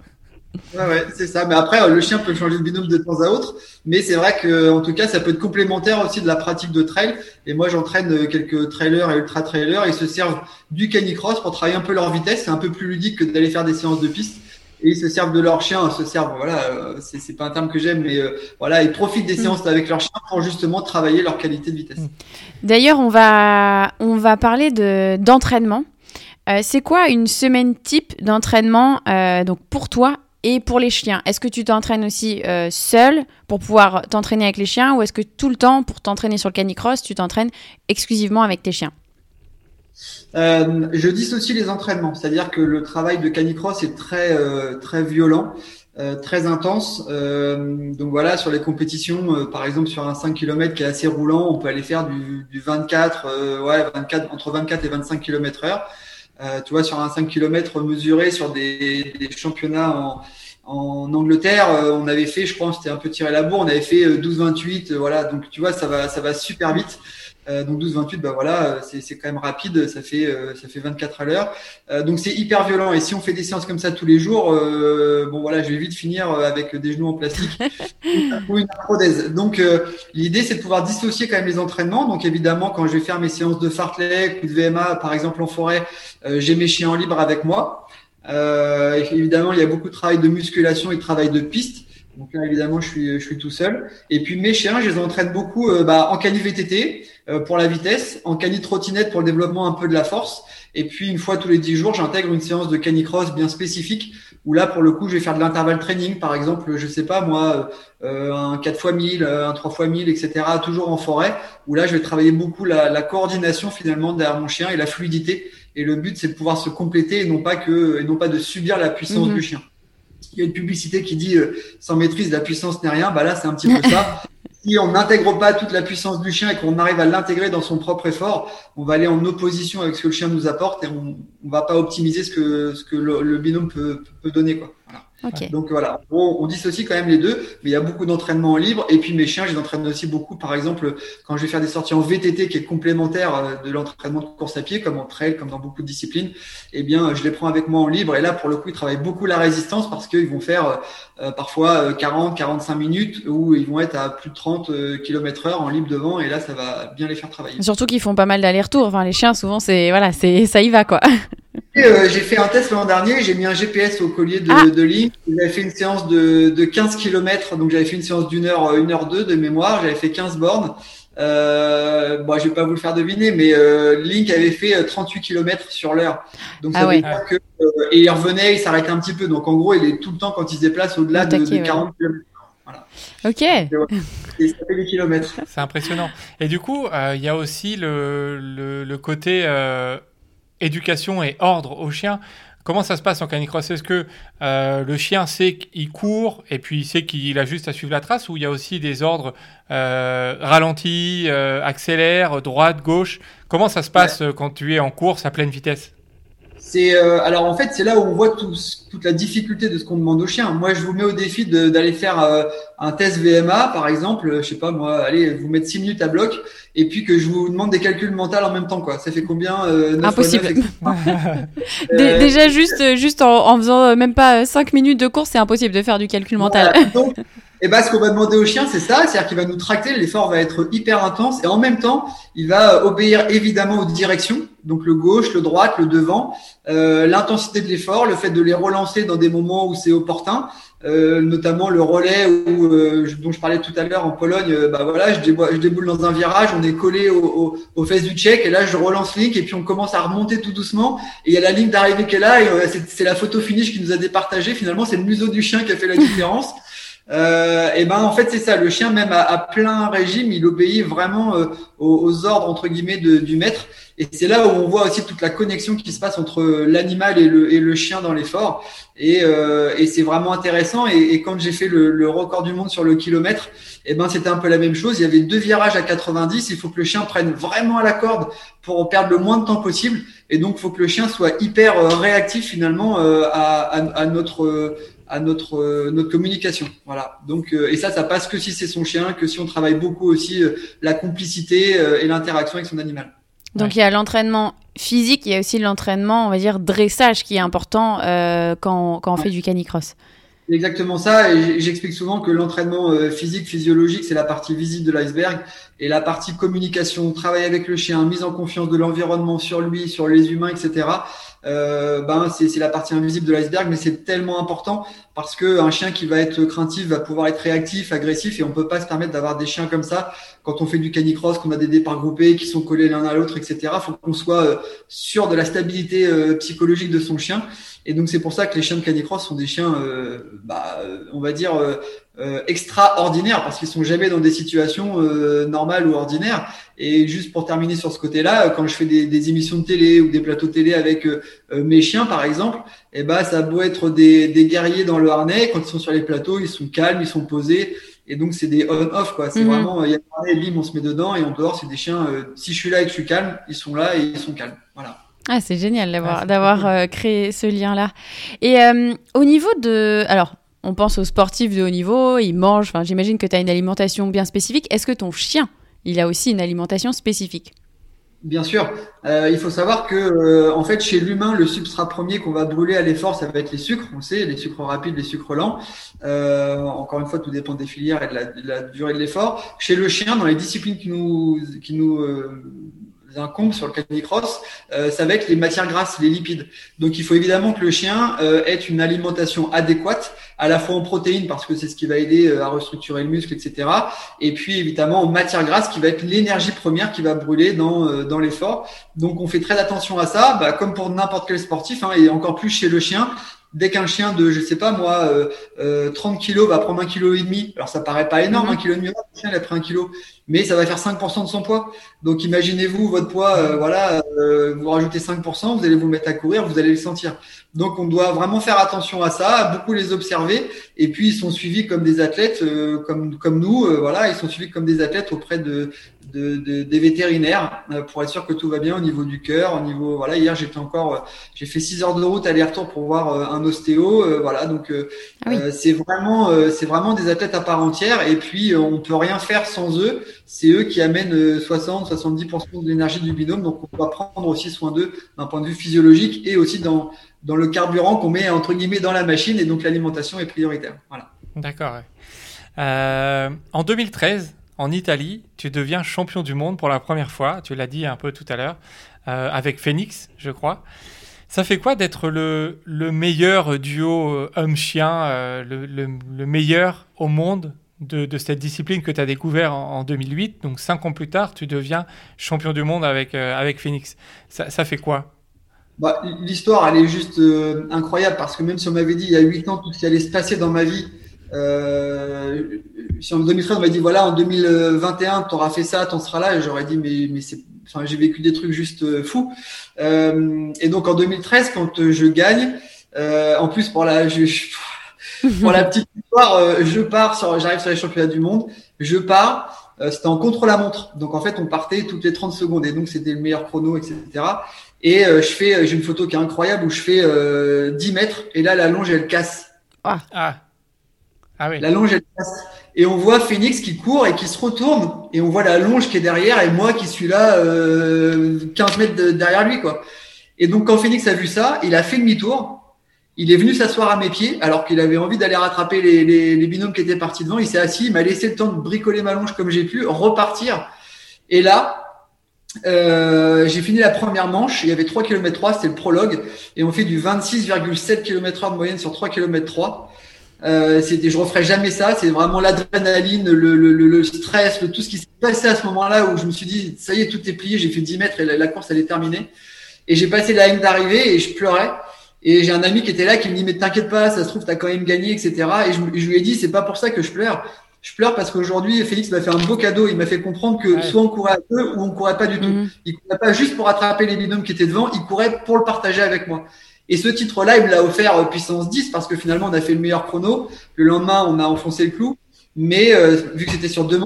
Ouais, ouais, c'est ça. Mais après, le chien peut changer de binôme de temps à autre. Mais c'est vrai que, en tout cas, ça peut être complémentaire aussi de la pratique de trail. Et moi, j'entraîne quelques trailers et ultra trailers. Ils se servent du canicross pour travailler un peu leur vitesse. C'est un peu plus ludique que d'aller faire des séances de piste et ils se servent de leur chien, se servent, voilà, euh, c'est pas un terme que j'aime, mais euh, voilà, ils profitent des mm. séances avec leur chien pour justement travailler leur qualité de vitesse. Mm. D'ailleurs, on va, on va parler d'entraînement. Euh, c'est quoi une semaine type d'entraînement donc pour toi et pour les chiens Est-ce que tu t'entraînes aussi seul pour pouvoir t'entraîner avec les chiens ou est-ce que tout le temps pour t'entraîner sur le canicross, tu t'entraînes exclusivement avec tes chiens? Euh, je dissocie les entraînements, c'est-à-dire que le travail de canicross est très euh, très violent, euh, très intense. Euh, donc voilà, sur les compétitions, euh, par exemple sur un 5 km qui est assez roulant, on peut aller faire du, du 24, ouais 24 entre 24 et 25 km heure. Tu vois, sur un 5 km mesuré sur des, des championnats en en Angleterre, on avait fait, je crois, c'était un peu tiré la bourre, on avait fait 12-28, voilà. Donc tu vois, ça va, ça va super vite. Euh, donc 12-28, bah voilà, euh, c'est quand même rapide, ça fait euh, ça fait 24 à l'heure. donc c'est hyper violent. Et si on fait des séances comme ça tous les jours, bon voilà, je vais vite finir avec des genoux en plastique ou une prothèse. Donc l'idée c'est de pouvoir dissocier quand même les entraînements. Donc évidemment, quand je vais faire mes séances de fartlek ou de VMA, par exemple en forêt, j'ai mes chiens en libre avec moi. Évidemment, il y a beaucoup de travail de musculation et de travail de piste. Donc là, évidemment, je suis, je suis tout seul. Et puis mes chiens, je les entraîne beaucoup euh, bah, en cani VTT euh, pour la vitesse, en cani trottinette pour le développement un peu de la force. Et puis une fois tous les dix jours, j'intègre une séance de canicross bien spécifique où là, pour le coup, je vais faire de l'intervalle training, par exemple, je sais pas moi, euh, un 4 x 1000, un 3 x 1000, etc. Toujours en forêt, où là, je vais travailler beaucoup la, la coordination finalement derrière mon chien et la fluidité. Et le but, c'est de pouvoir se compléter et non pas que, et non pas de subir la puissance mhm. du chien il y a une publicité qui dit euh, sans maîtrise la puissance n'est rien, bah là c'est un petit peu ça. si on n'intègre pas toute la puissance du chien et qu'on arrive à l'intégrer dans son propre effort, on va aller en opposition avec ce que le chien nous apporte et on, on va pas optimiser ce que ce que le, binôme peut, peut donner quoi. Voilà. Donc voilà, on, on dissocie quand même les deux, mais il y a beaucoup d'entraînement en libre. Et puis mes chiens, je les entraîne aussi beaucoup. Par exemple, quand je vais faire des sorties en VTT qui est complémentaire euh, de l'entraînement de course à pied, comme en trail, comme dans beaucoup de disciplines, eh bien, je les prends avec moi en libre. Et là, pour le coup, ils travaillent beaucoup la résistance parce qu'ils vont faire euh, parfois 40, euh, 45 minutes où ils vont être à plus de 30 km heure en libre devant. Et là, ça va bien les faire travailler. Surtout qu'ils font pas mal d'allers-retours. Enfin, les chiens, souvent, c'est voilà, c'est ça y va quoi. Euh, j'ai fait un test l'an dernier, j'ai mis un GPS au collier de, ah. de ligne. J'avais fait une séance de, de 15 km, donc j'avais fait une séance d'une heure, une heure deux de mémoire. J'avais fait 15 bornes. Euh, bon, je vais pas vous le faire deviner, mais euh, Link avait fait 38 euh, km sur l'heure. Donc ça ah veut dire que euh, et il revenait, il s'arrêtait un petit peu. Donc en gros, il est tout le temps quand il se déplace au-delà de, de, 40 km. Voilà. Ok. Et, ça fait des kilomètres. C'est impressionnant. Et du coup, il y a aussi le, le, le côté éducation et ordre au chien. Comment ça se passe en canicross? Est-ce que euh, le chien sait qu'il court et puis il sait qu'il a juste à suivre la trace ou il y a aussi des ordres euh, ralenti, euh, accélère, droite, gauche? Comment ça se passe quand tu es en course à pleine vitesse? C'est euh, alors en fait c'est là où on voit toute la difficulté de ce qu'on demande aux chiens. Moi je vous mets au défi d'aller faire euh, un test VMA par exemple, je sais pas moi, allez vous mettre 6 minutes à bloc et puis que je vous demande des calculs mentaux en même temps quoi. Ça fait combien euh, Impossible. Déjà juste juste en, en, faisant même pas 5 minutes de course, c'est impossible de faire du calcul mental. donc, et bah, ce qu'on va demander au chien, c'est ça, c'est-à-dire qu'il va nous tracter, l'effort va être hyper intense. Et en même temps, il va obéir évidemment aux directions, donc le gauche, le droite, le devant, euh, l'intensité de l'effort, le fait de les relancer dans des moments où c'est opportun, euh, notamment le relais euh, dont je parlais tout à l'heure en Pologne, euh, bah voilà, je, déboule, dans un virage, on est collé au, au, aux fesses du check et là je relance Link et puis on commence à remonter tout doucement. Et il y a la ligne d'arrivée qui est là. Et euh, c'est la photo finish qui nous a départagé. Finalement, c'est le museau du chien qui a fait la différence. Euh, et ben en fait c'est ça, le chien même à, plein régime, il obéit vraiment euh, aux, ordres entre guillemets du maître. Et c'est là où on voit aussi toute la connexion qui se passe entre l'animal et le, chien dans l'effort. Et, euh, et c'est vraiment intéressant. Et, quand j'ai fait le, record du monde sur le kilomètre, et ben c'était un peu la même chose. Il y avait deux virages à 90. Il faut que le chien prenne vraiment à la corde pour perdre le moins de temps possible. Et donc il faut que le chien soit hyper euh, réactif finalement à notre à notre euh, notre communication. Voilà. Donc euh, et ça, ça passe que si c'est son chien, que si on travaille beaucoup aussi euh, la complicité et l'interaction avec son animal. Donc il y a l'entraînement physique, il y a aussi l'entraînement, on va dire dressage qui est important quand, quand on fait du canicross. Exactement ça, et j'explique souvent que l'entraînement physique, physiologique, c'est la partie visible de l'iceberg, et la partie communication, travail avec le chien, mise en confiance de l'environnement sur lui, sur les humains, etc euh, ben c'est la partie invisible de l'iceberg, mais c'est tellement important parce que un chien qui va être craintif va pouvoir être réactif, agressif, et on peut pas se permettre d'avoir des chiens comme ça quand on fait du canicross, qu'on a des départs groupés qui sont collés l'un à l'autre, etc. Faut qu'on soit euh, sûr de la stabilité euh, psychologique de son chien. Et donc c'est pour ça que les chiens de canicross sont des chiens, euh, bah, on va dire euh, extraordinaires parce qu'ils sont jamais dans des situations normales ou ordinaires. Et juste pour terminer sur ce côté-là, quand je fais des, des, émissions de télé ou des plateaux télé avec mes chiens par exemple, eh ben ça a beau être des, des guerriers dans le harnais, quand ils sont sur les plateaux, ils sont calmes, ils sont posés. Et donc, c'est des on-off, quoi. C'est mhm. vraiment, il y a un lim, on se met dedans, et en dehors, c'est des chiens, euh, si je suis là et que je suis calme, ils sont là et ils sont calmes. Voilà. Ah, c'est génial d'avoir, d'avoir euh, créé ce lien-là. Et euh, au niveau de. Alors, on pense aux sportifs de haut niveau, ils mangent, enfin, j'imagine que tu as une alimentation bien spécifique. Est-ce que ton chien, il a aussi une alimentation spécifique Bien sûr, euh, il faut savoir que euh, en fait chez l'humain le substrat premier qu'on va brûler à l'effort ça va être les sucres, on sait, les sucres rapides, les sucres lents. Euh, encore une fois tout dépend des filières et de la, durée de l'effort. Chez le chien dans les disciplines qui nous incombe sur le canicross, euh, ça va être les matières grasses, les lipides. Donc il faut évidemment que le chien euh, ait une alimentation adéquate, à la fois en protéines parce que c'est ce qui va aider euh, à restructurer le muscle, etc. Et puis évidemment en matières grasses qui va être l'énergie première qui va brûler dans euh, dans l'effort. Donc on fait très attention à ça, bah, comme pour n'importe quel sportif, hein, et encore plus chez le chien dès qu'un chien de, je sais pas moi, euh, euh, 30 kilos va prendre un kilo et demi, alors ça paraît pas énorme, mhm. un kilo et demi, le chien il a pris un kilo, mais ça va faire 5% de son poids. Donc imaginez-vous votre poids, euh, voilà, euh, vous rajoutez 5%, vous allez vous mettre à courir, vous allez le sentir. Donc on doit vraiment faire attention à ça, beaucoup les observer, et puis ils sont suivis comme des athlètes, euh, comme comme nous, voilà, ils sont suivis comme des athlètes auprès de, de, de des vétérinaires pour être sûr que tout va bien au niveau du cœur, au niveau, voilà, hier j'étais encore, j'ai fait 6 heures de route aller-retour pour voir un ostéo, voilà, donc ah c'est vraiment c'est vraiment des athlètes à part entière, et puis on peut rien faire sans eux c'est eux qui amènent 60-70% euh, de l'énergie du binôme. Donc, on doit prendre aussi soin d'eux d'un point de vue physiologique et aussi dans, dans le carburant qu'on met entre guillemets dans la machine. Et donc, l'alimentation est prioritaire. Voilà. D'accord. Euh, en 2013, en Italie, tu deviens champion du monde pour la première fois. Tu l'as dit un peu tout à l'heure, euh, avec Phoenix, je crois. Ça fait quoi d'être le, le, meilleur duo homme-chien, le, le, meilleur au monde de, cette discipline que tu as découvert en, 2008. Donc cinq ans plus tard, tu deviens champion du monde avec, euh, avec Phoenix. Ça, fait quoi? Bah, L'histoire, elle est juste euh, incroyable parce que même si on m'avait dit il y a huit ans tout ce qui allait se passer dans ma vie, Euh, si en 2013 on m'a dit voilà en 2021 tu auras fait ça, tu en seras là, j'aurais dit mais mais c'est, enfin j'ai vécu des trucs juste fous. Et donc en 2013 quand je gagne, en plus pour la pour la petite histoire, je pars sur, j'arrive sur les championnats du monde, je pars. c'était en contre-la-montre, donc en fait on partait toutes les 30 secondes et donc c'était le meilleur chrono, etc. Et je fais, j'ai une photo qui est incroyable où je fais 10 mètres et là la longe elle casse. Ah. ah. Ah La longe, elle passe. Et on voit Phoenix qui court et qui se retourne. Et on voit la longe qui est derrière et moi qui suis là euh, 15 mètres derrière lui. quoi. Et donc quand Phoenix a vu ça, il a fait demi-tour. Il est venu s'asseoir à mes pieds alors qu'il avait envie d'aller rattraper les, binômes qui étaient partis devant. Il s'est assis, il m'a laissé le temps de bricoler ma longe comme j'ai pu, repartir. Et là, euh, j'ai fini la première manche. Il y avait 3 km 3, c'était le prologue. Et on fait du 26,7 km heure de moyenne sur 3 km 3. Euh, c'était, je referai jamais ça. C'est vraiment l'adrénaline, le, stress, tout ce qui s'est passé à ce moment-là où je me suis dit, ça y est, tout est plié. J'ai fait 10 mètres et la, course elle est terminée. Et j'ai passé la ligne d'arrivée et je pleurais. Et j'ai un ami qui était là qui me dit, mais t'inquiète pas, ça se trouve, t'as quand même gagné, etc. Et je, je, lui ai dit, c'est pas pour ça que je pleure. Je pleure parce qu'aujourd'hui, Félix m'a fait un beau cadeau. Il m'a fait comprendre que soit on courait à deux ou on courait pas du tout. Mhm. Il courait pas juste pour attraper les binômes qui étaient devant, il courait pour le partager avec moi. Et ce titre-là, il me l'a offert euh, puissance 10 parce que finalement, on a fait le meilleur chrono. Le lendemain, on a enfoncé le clou. Mais euh, vu que c'était sur deux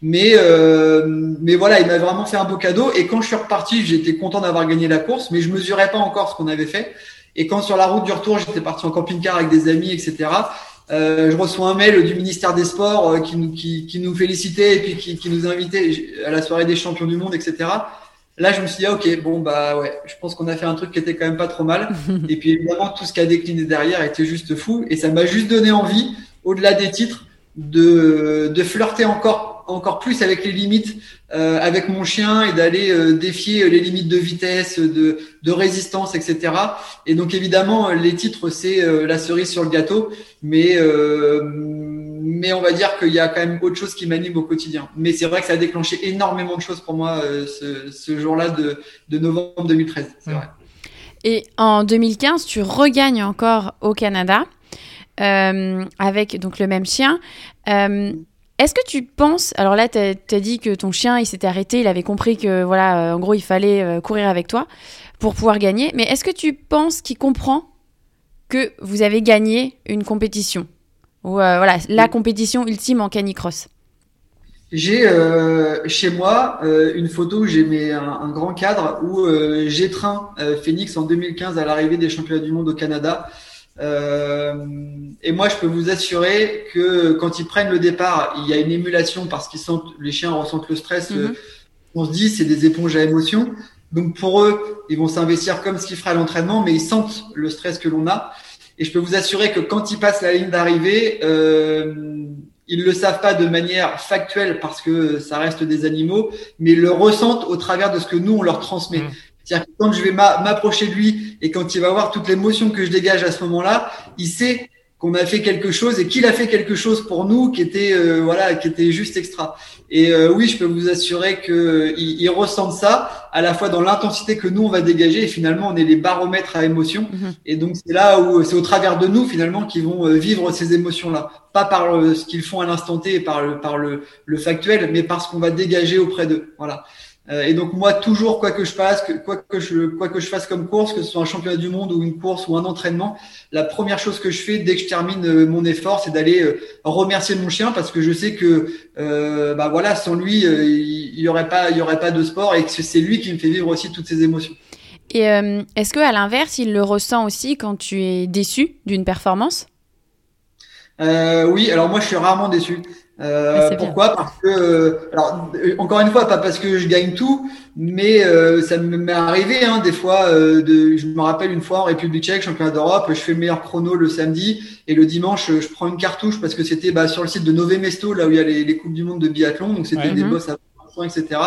mais euh, mais voilà, il m'a vraiment fait un beau cadeau. Et quand je suis reparti, j'étais content d'avoir gagné la course, mais je mesurais pas encore ce qu'on avait fait. Et quand sur la route du retour, j'étais parti en camping-car avec des amis, etc. Euh, je reçois un mail du ministère des Sports qui, nous, qui, qui, nous félicitait et puis qui, qui nous invitait à la soirée des champions du monde, etc. Là, je me suis dit, ah, ok, bon, bah ouais, je pense qu'on a fait un truc qui était quand même pas trop mal. et puis évidemment, tout ce qui a décliné derrière était juste fou. Et ça m'a juste donné envie, au-delà des titres, de, de flirter encore, encore plus avec les limites, euh, avec mon chien et d'aller euh, défier les limites de vitesse, de, de résistance, etc. Et donc évidemment, les titres, c'est euh, la cerise sur le gâteau. Mais euh, mais on va dire qu'il y a quand même autre chose qui m'anime au quotidien. Mais c'est vrai que ça a déclenché énormément de choses pour moi euh, ce, jour-là de, novembre 2013. C'est vrai. Et en 2015, tu regagnes encore au Canada euh, avec donc le même chien. Euh, est-ce que tu penses, alors là, tu as, dit que ton chien, il s'était arrêté, il avait compris que, voilà, en gros, il fallait courir avec toi pour pouvoir gagner. Mais est-ce que tu penses qu'il comprend que vous avez gagné une compétition? Ou euh, voilà, la compétition ultime en canicross J'ai euh, chez moi euh, une photo où j'ai mis un, grand cadre où j'étreins Phoenix en 2015 à l'arrivée des championnats du monde au Canada. Et moi, je peux vous assurer que quand ils prennent le départ, il y a une émulation parce qu'ils sentent, les chiens ressentent le stress. Mhm. on se dit, c'est des éponges à émotion. Donc pour eux, ils vont s'investir comme ce qu'ils feraient à l'entraînement, mais ils sentent le stress que l'on a. Et je peux vous assurer que quand ils passent la ligne d'arrivée, euh, ils le savent pas de manière factuelle parce que ça reste des animaux, mais ils le ressentent au travers de ce que nous on leur transmet. Mmh. C'est-à-dire que quand je vais m'approcher de lui et quand il va voir toute l'émotion que je dégage à ce moment-là, il sait qu'on a fait quelque chose et qu'il a fait quelque chose pour nous qui était euh, voilà qui était juste extra. Et euh, oui, je peux vous assurer que ils, ressentent ça à la fois dans l'intensité que nous on va dégager et finalement on est les baromètres à émotions. Mhm. Et donc c'est là où c'est au travers de nous finalement qu'ils vont euh, vivre ces émotions là, pas par ce qu'ils font à l'instant T et par le par le, le factuel, mais par ce qu'on va dégager auprès d'eux. Voilà. Euh, et donc moi toujours quoi que je fasse, quoi que je quoi que je fasse comme course, que ce soit un championnat du monde ou une course ou un entraînement, la première chose que je fais dès que je termine euh, mon effort, c'est d'aller euh, remercier mon chien parce que je sais que euh, bah voilà sans lui il y, aurait pas il y aurait pas de sport et que c'est lui qui me fait vivre aussi toutes ces émotions. Et est-ce que à l'inverse il le ressent aussi quand tu es déçu d'une performance? Oui alors moi je suis rarement déçu. Euh, pourquoi? Parce que, euh, alors encore une fois, pas parce que je gagne tout, mais euh, ça m'est arrivé hein, des fois. de, je me rappelle une fois en République Tchèque, championnat d'Europe, je fais le meilleur chrono le samedi et le dimanche, je prends une cartouche parce que c'était bah, sur le site de Nové Mesto, là où il y a les, les coupes du monde de biathlon, donc c'était des mhm. bosses à points, etc.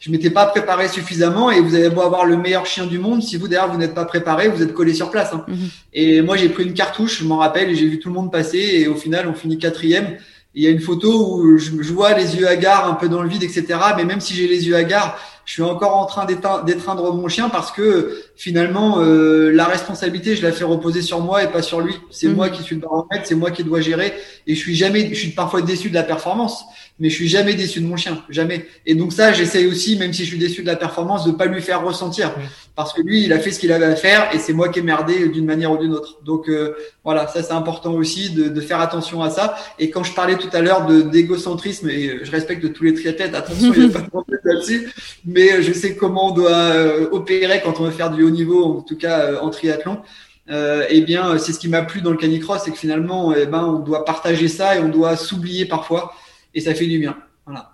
Je m'étais pas préparé suffisamment et vous allez beau avoir le meilleur chien du monde, si vous derrière vous n'êtes pas préparé, vous êtes collé sur place. Hein. Mhm. Et moi j'ai pris une cartouche, je m'en rappelle, et j'ai vu tout le monde passer et au final on finit quatrième il y a une photo où je, vois les yeux hagards un peu dans le vide, etc. Mais même si j'ai les yeux hagards, je suis encore en train d'étreindre mon chien parce que finalement, euh, la responsabilité, je la fais reposer sur moi et pas sur lui. C'est mhm. moi qui suis le baromètre, c'est moi qui dois gérer. Et je suis jamais, je suis parfois déçu de la performance, mais je suis jamais déçu de mon chien, jamais. Et donc ça, j'essaye aussi, même si je suis déçu de la performance, de pas lui faire ressentir, parce que lui, il a fait ce qu'il avait à faire et c'est moi qui ai merdé d'une manière ou d'une autre. Donc euh, voilà, ça c'est important aussi de, de, faire attention à ça. Et quand je parlais tout à l'heure de d'égocentrisme, et je respecte tous les triathlètes, attention, il n'y a pas de problème là-dessus, mais je sais comment on doit euh, opérer quand on veut faire du haut niveau, en tout cas euh, en triathlon. Euh, eh bien, c'est ce qui m'a plu dans le canicross, c'est que finalement, eh ben, on doit partager ça et on doit s'oublier parfois et ça fait du bien. Voilà.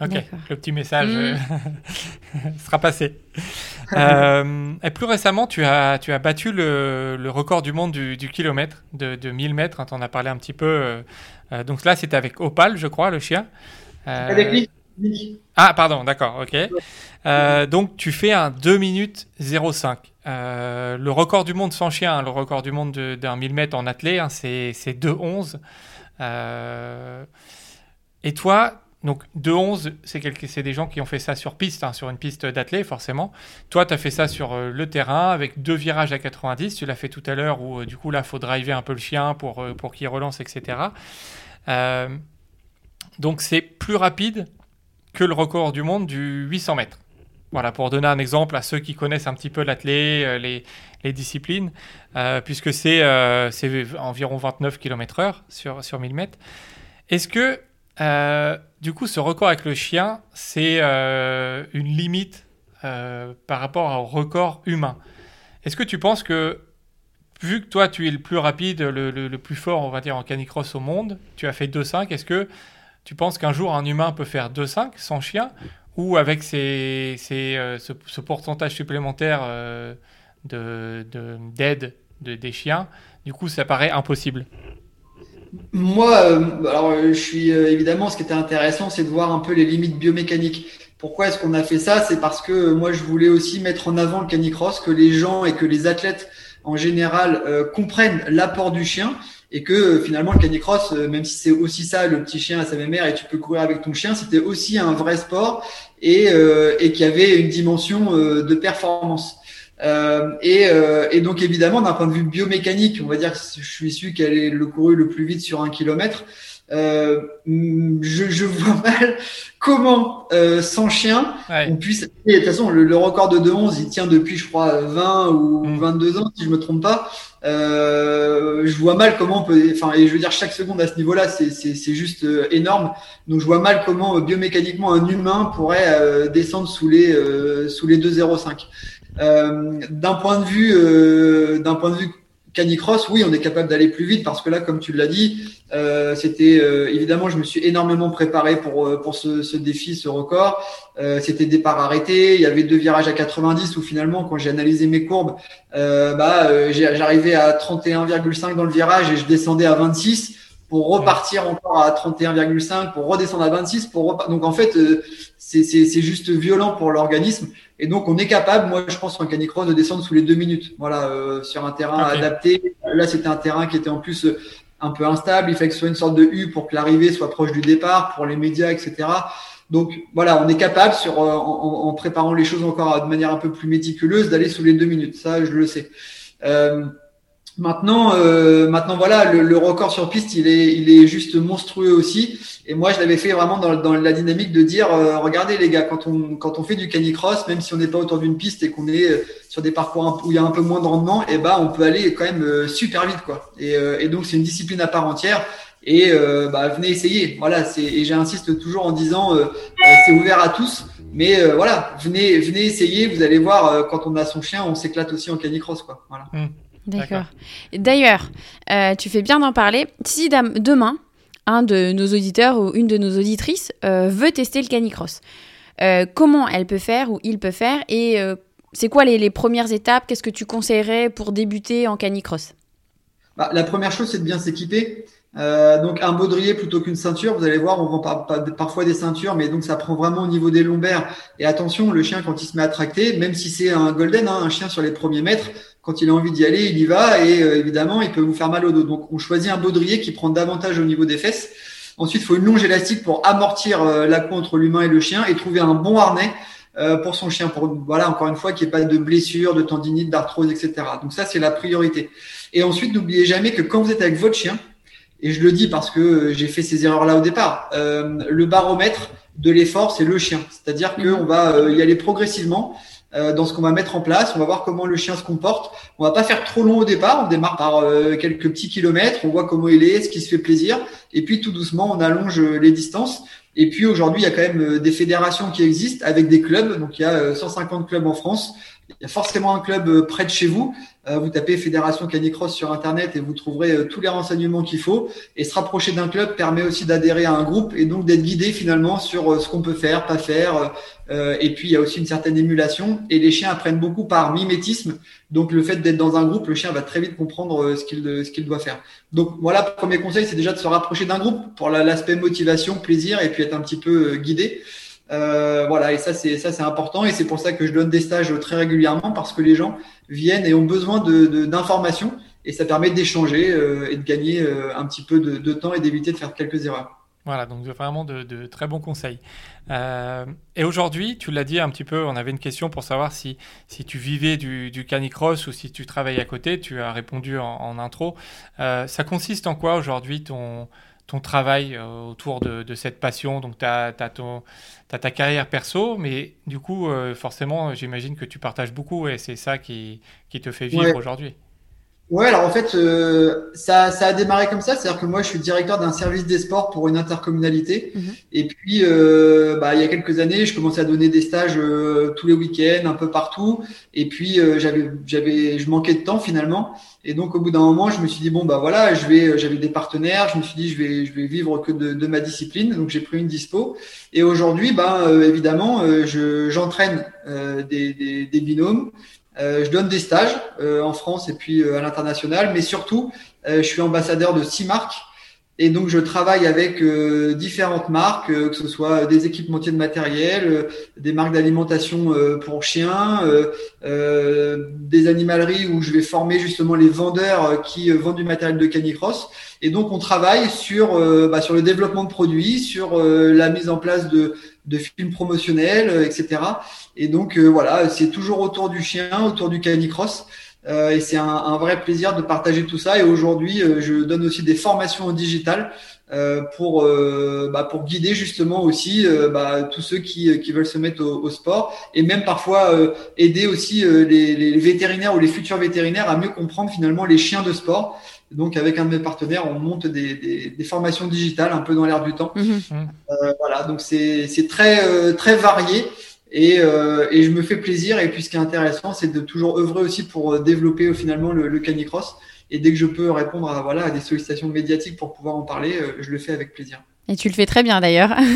Ok, le petit message mm. euh, sera passé. Euh, et plus récemment, tu as, tu as battu le, le record du monde du, du kilomètre de, de 1000 mètres. Hein, tu en as parlé un petit peu. Euh, donc là, c'était avec Opal, je crois, le chien. avec lui. Ah, pardon, d'accord, ok. donc tu fais un 2 minutes 05. le record du monde sans chien, hein, le record du monde d'un 1000 mètres en athlée, hein, c'est 2,11. Euh, et toi, donc de 11, c'est des gens qui ont fait ça sur piste, hein, sur une piste d'athlée forcément. Toi, tu as fait ça sur euh, le terrain avec deux virages à 90. Tu l'as fait tout à l'heure où euh, du coup là, faut driver un peu le chien pour, euh, pour qu'il relance, etc. donc c'est plus rapide que le record du monde du 800 mètres. Voilà, pour donner un exemple à ceux qui connaissent un petit peu l'athlé, les, les, disciplines, puisque c'est environ 29 km/h sur, sur 1000 mètres. Est-ce que euh, du coup, ce record avec le chien, c'est euh, une limite euh, par rapport au record humain? Est-ce que tu penses que, vu que toi, tu es le plus rapide, le, plus fort, on va dire, en canicross au monde, tu as fait 2,5, est-ce que tu penses qu'un jour un humain peut faire 2,5 sans chien ou avec ces, ce, pourcentage supplémentaire d'aide de, des chiens, du coup, ça paraît impossible? Moi, euh, alors je suis euh, évidemment, ce qui était intéressant, c'est de voir un peu les limites biomécaniques. Pourquoi est-ce qu'on a fait ça? C'est parce que euh, moi, je voulais aussi mettre en avant le canicross, que les gens et que les athlètes en général comprennent l'apport du chien et que finalement le canicross, même si c'est aussi ça, le petit chien à sa mère et tu peux courir avec ton chien, c'était aussi un vrai sport et, et qui avait une dimension de performance. Euh, et, euh, et, donc évidemment, d'un point de vue biomécanique, on va dire que je suis celui qui a le couru le plus vite sur un kilomètre. Euh, je, je, vois mal comment euh, sans chien on puisse. Et de toute façon, le, record de 2-11, il tient depuis, je crois, 20 ou 22 mm. ans, si je me trompe pas. Euh, je vois mal comment on peut. Enfin, et je veux dire, chaque seconde à ce niveau-là, c'est juste euh, énorme. Donc, je vois mal comment biomécaniquement un humain pourrait descendre sous les sous les 2,05. Euh, d'un point de vue, euh, d'un point de vue canicross, oui, on est capable d'aller plus vite parce que là, comme tu l'as dit, euh, c'était euh, évidemment, je me suis énormément préparé pour pour ce, ce défi, ce record. Euh, c'était départ arrêté. Il y avait deux virages à 90 où finalement, quand j'ai analysé mes courbes, bah, j'arrivais à 31,5 dans le virage et je descendais à 26 pour repartir encore à 31,5, pour redescendre à 26, pour donc en fait c'est juste violent pour l'organisme. Et donc, on est capable, moi, je pense, en canicross, de descendre sous les deux minutes. Voilà, euh, sur un terrain adapté. Là, c'était un terrain qui était en plus euh, un peu instable. Il fait que ce soit une sorte de U pour que l'arrivée soit proche du départ, pour les médias, etc. Donc, voilà, on est capable, sur, euh, en, en, préparant les choses encore de manière un peu plus méticuleuse, d'aller sous les deux minutes. Ça, je le sais. Euh, Maintenant, euh, maintenant voilà, le, le, record sur piste, il est, il est juste monstrueux aussi. Et moi, je l'avais fait vraiment dans, dans, la dynamique de dire, euh, regardez les gars, quand on, quand on fait du canicross, même si on n'est pas autour d'une piste et qu'on est euh, sur des parcours où il y a un peu moins de rendement, et eh ben, on peut aller quand même euh, super vite, quoi. Et, et donc, c'est une discipline à part entière. Et bah, venez essayer. Voilà, et j'insiste toujours en disant, c'est ouvert à tous. Mais voilà, venez, venez essayer. Vous allez voir, quand on a son chien, on s'éclate aussi en canicross, quoi. Voilà. Mmh. D'accord. D'ailleurs, euh, tu fais bien d'en parler. Si demain, un de nos auditeurs ou une de nos auditrices euh, veut tester le canicross, euh, comment elle peut faire ou il peut faire et c'est quoi les, premières étapes? Qu'est-ce que tu conseillerais pour débuter en canicross? Bah, La première chose, c'est de bien s'équiper. Euh, donc un baudrier plutôt qu'une ceinture. Vous allez voir, on vend parfois des ceintures, mais donc ça prend vraiment au niveau des lombaires. Et attention, le chien quand il se met à tracter, même si c'est un golden, hein, un chien sur les premiers mètres, quand il a envie d'y aller, il y va et euh, évidemment il peut vous faire mal au dos. Donc on choisit un baudrier qui prend davantage au niveau des fesses. Ensuite, il faut une longe élastique pour amortir euh, la contre l'humain et le chien et trouver un bon harnais pour son chien, pour voilà encore une fois qu'il n'y ait pas de blessure, de tendinite, d'arthrose, etc. Donc ça c'est la priorité. Et ensuite n'oubliez jamais que quand vous êtes avec votre chien, et je le dis parce que j'ai fait ces erreurs-là au départ, le baromètre de l'effort c'est le chien, c'est-à-dire qu'on va y aller progressivement. Euh, dans ce qu'on va mettre en place. On va voir comment le chien se comporte. On va pas faire trop long au départ. On démarre par euh, quelques petits kilomètres. On voit comment il est, ce qui se fait plaisir. Et puis tout doucement, on allonge les distances. Et puis aujourd'hui, il y a quand même euh, des fédérations qui existent avec des clubs. Donc il y a 150 clubs en France. Il y a forcément un club près de chez vous. Vous tapez Fédération Canicross sur Internet et vous trouverez tous les renseignements qu'il faut. Et se rapprocher d'un club permet aussi d'adhérer à un groupe et donc d'être guidé finalement sur ce qu'on peut faire, pas faire, euh, et puis il y a aussi une certaine émulation et les chiens apprennent beaucoup par mimétisme. Donc le fait d'être dans un groupe, le chien va très vite comprendre euh, ce qu'il doit faire. Donc voilà, premier conseil, c'est déjà de se rapprocher d'un groupe pour l'aspect motivation, plaisir et puis être un petit peu euh, guidé. Euh, voilà, et ça c'est ça c'est important et c'est pour ça que je donne des stages très régulièrement parce que les gens viennent et ont besoin de d'informations et ça permet d'échanger et de gagner un petit peu de, de temps et d'éviter de faire quelques erreurs. Voilà, donc vraiment de, très bons conseils. Euh, et aujourd'hui, tu l'as dit un petit peu, on avait une question pour savoir si, si tu vivais du, du canicross ou si tu travailles à côté. Tu as répondu en, intro. Euh, ça consiste en quoi aujourd'hui ton, ton travail euh, autour de, cette passion Donc, tu as, ta carrière perso, mais du coup, forcément, j'imagine que tu partages beaucoup et c'est ça qui, qui, te fait vivre aujourd'hui. Ouais, alors en fait, euh, ça, ça a démarré comme ça, c'est-à-dire que moi, je suis directeur d'un service des sports pour une intercommunalité. Mhm. Et puis, euh, bah, il y a quelques années, je commençais à donner des stages euh, tous les week-ends, un peu partout. Et puis, j'avais, j'avais, je manquais de temps finalement. Et donc, au bout d'un moment, je me suis dit bon, bah voilà, je vais, j'avais des partenaires. Je me suis dit, je vais, je vais vivre que de, de ma discipline. Donc, j'ai pris une dispo. Et aujourd'hui, bah, évidemment, je, j'entraîne des, des, des binômes. Euh, je donne des stages euh, en France et puis euh, à l'international, mais surtout, je suis ambassadeur de six marques. Et donc, je travaille avec différentes marques, que ce soit des équipementiers de matériel, des marques d'alimentation pour chiens, des animaleries où je vais former justement les vendeurs qui vendent du matériel de canicross. Et donc, on travaille sur, bah, sur le développement de produits, sur la mise en place de, de films promotionnels, euh, etc. Et donc euh, voilà, c'est toujours autour du chien, autour du canicross. Euh, et c'est un, un, vrai plaisir de partager tout ça. Et aujourd'hui, euh, je donne aussi des formations en digital euh, pour bah, pour guider justement aussi bah, tous ceux qui, qui veulent se mettre au, au sport et même parfois aider aussi les, les, vétérinaires ou les futurs vétérinaires à mieux comprendre finalement les chiens de sport. Donc, avec un de mes partenaires, on monte des, des, des formations digitales un peu dans l'air du temps. Mhm. Euh, voilà, donc c'est très, euh, très varié. Et, euh, et, je me fais plaisir. Et puis, ce qui est intéressant, c'est de toujours œuvrer aussi pour euh, développer finalement le, le, canicross. Et dès que je peux répondre à, voilà, à des sollicitations médiatiques pour pouvoir en parler, euh, je le fais avec plaisir. Et tu le fais très bien d'ailleurs.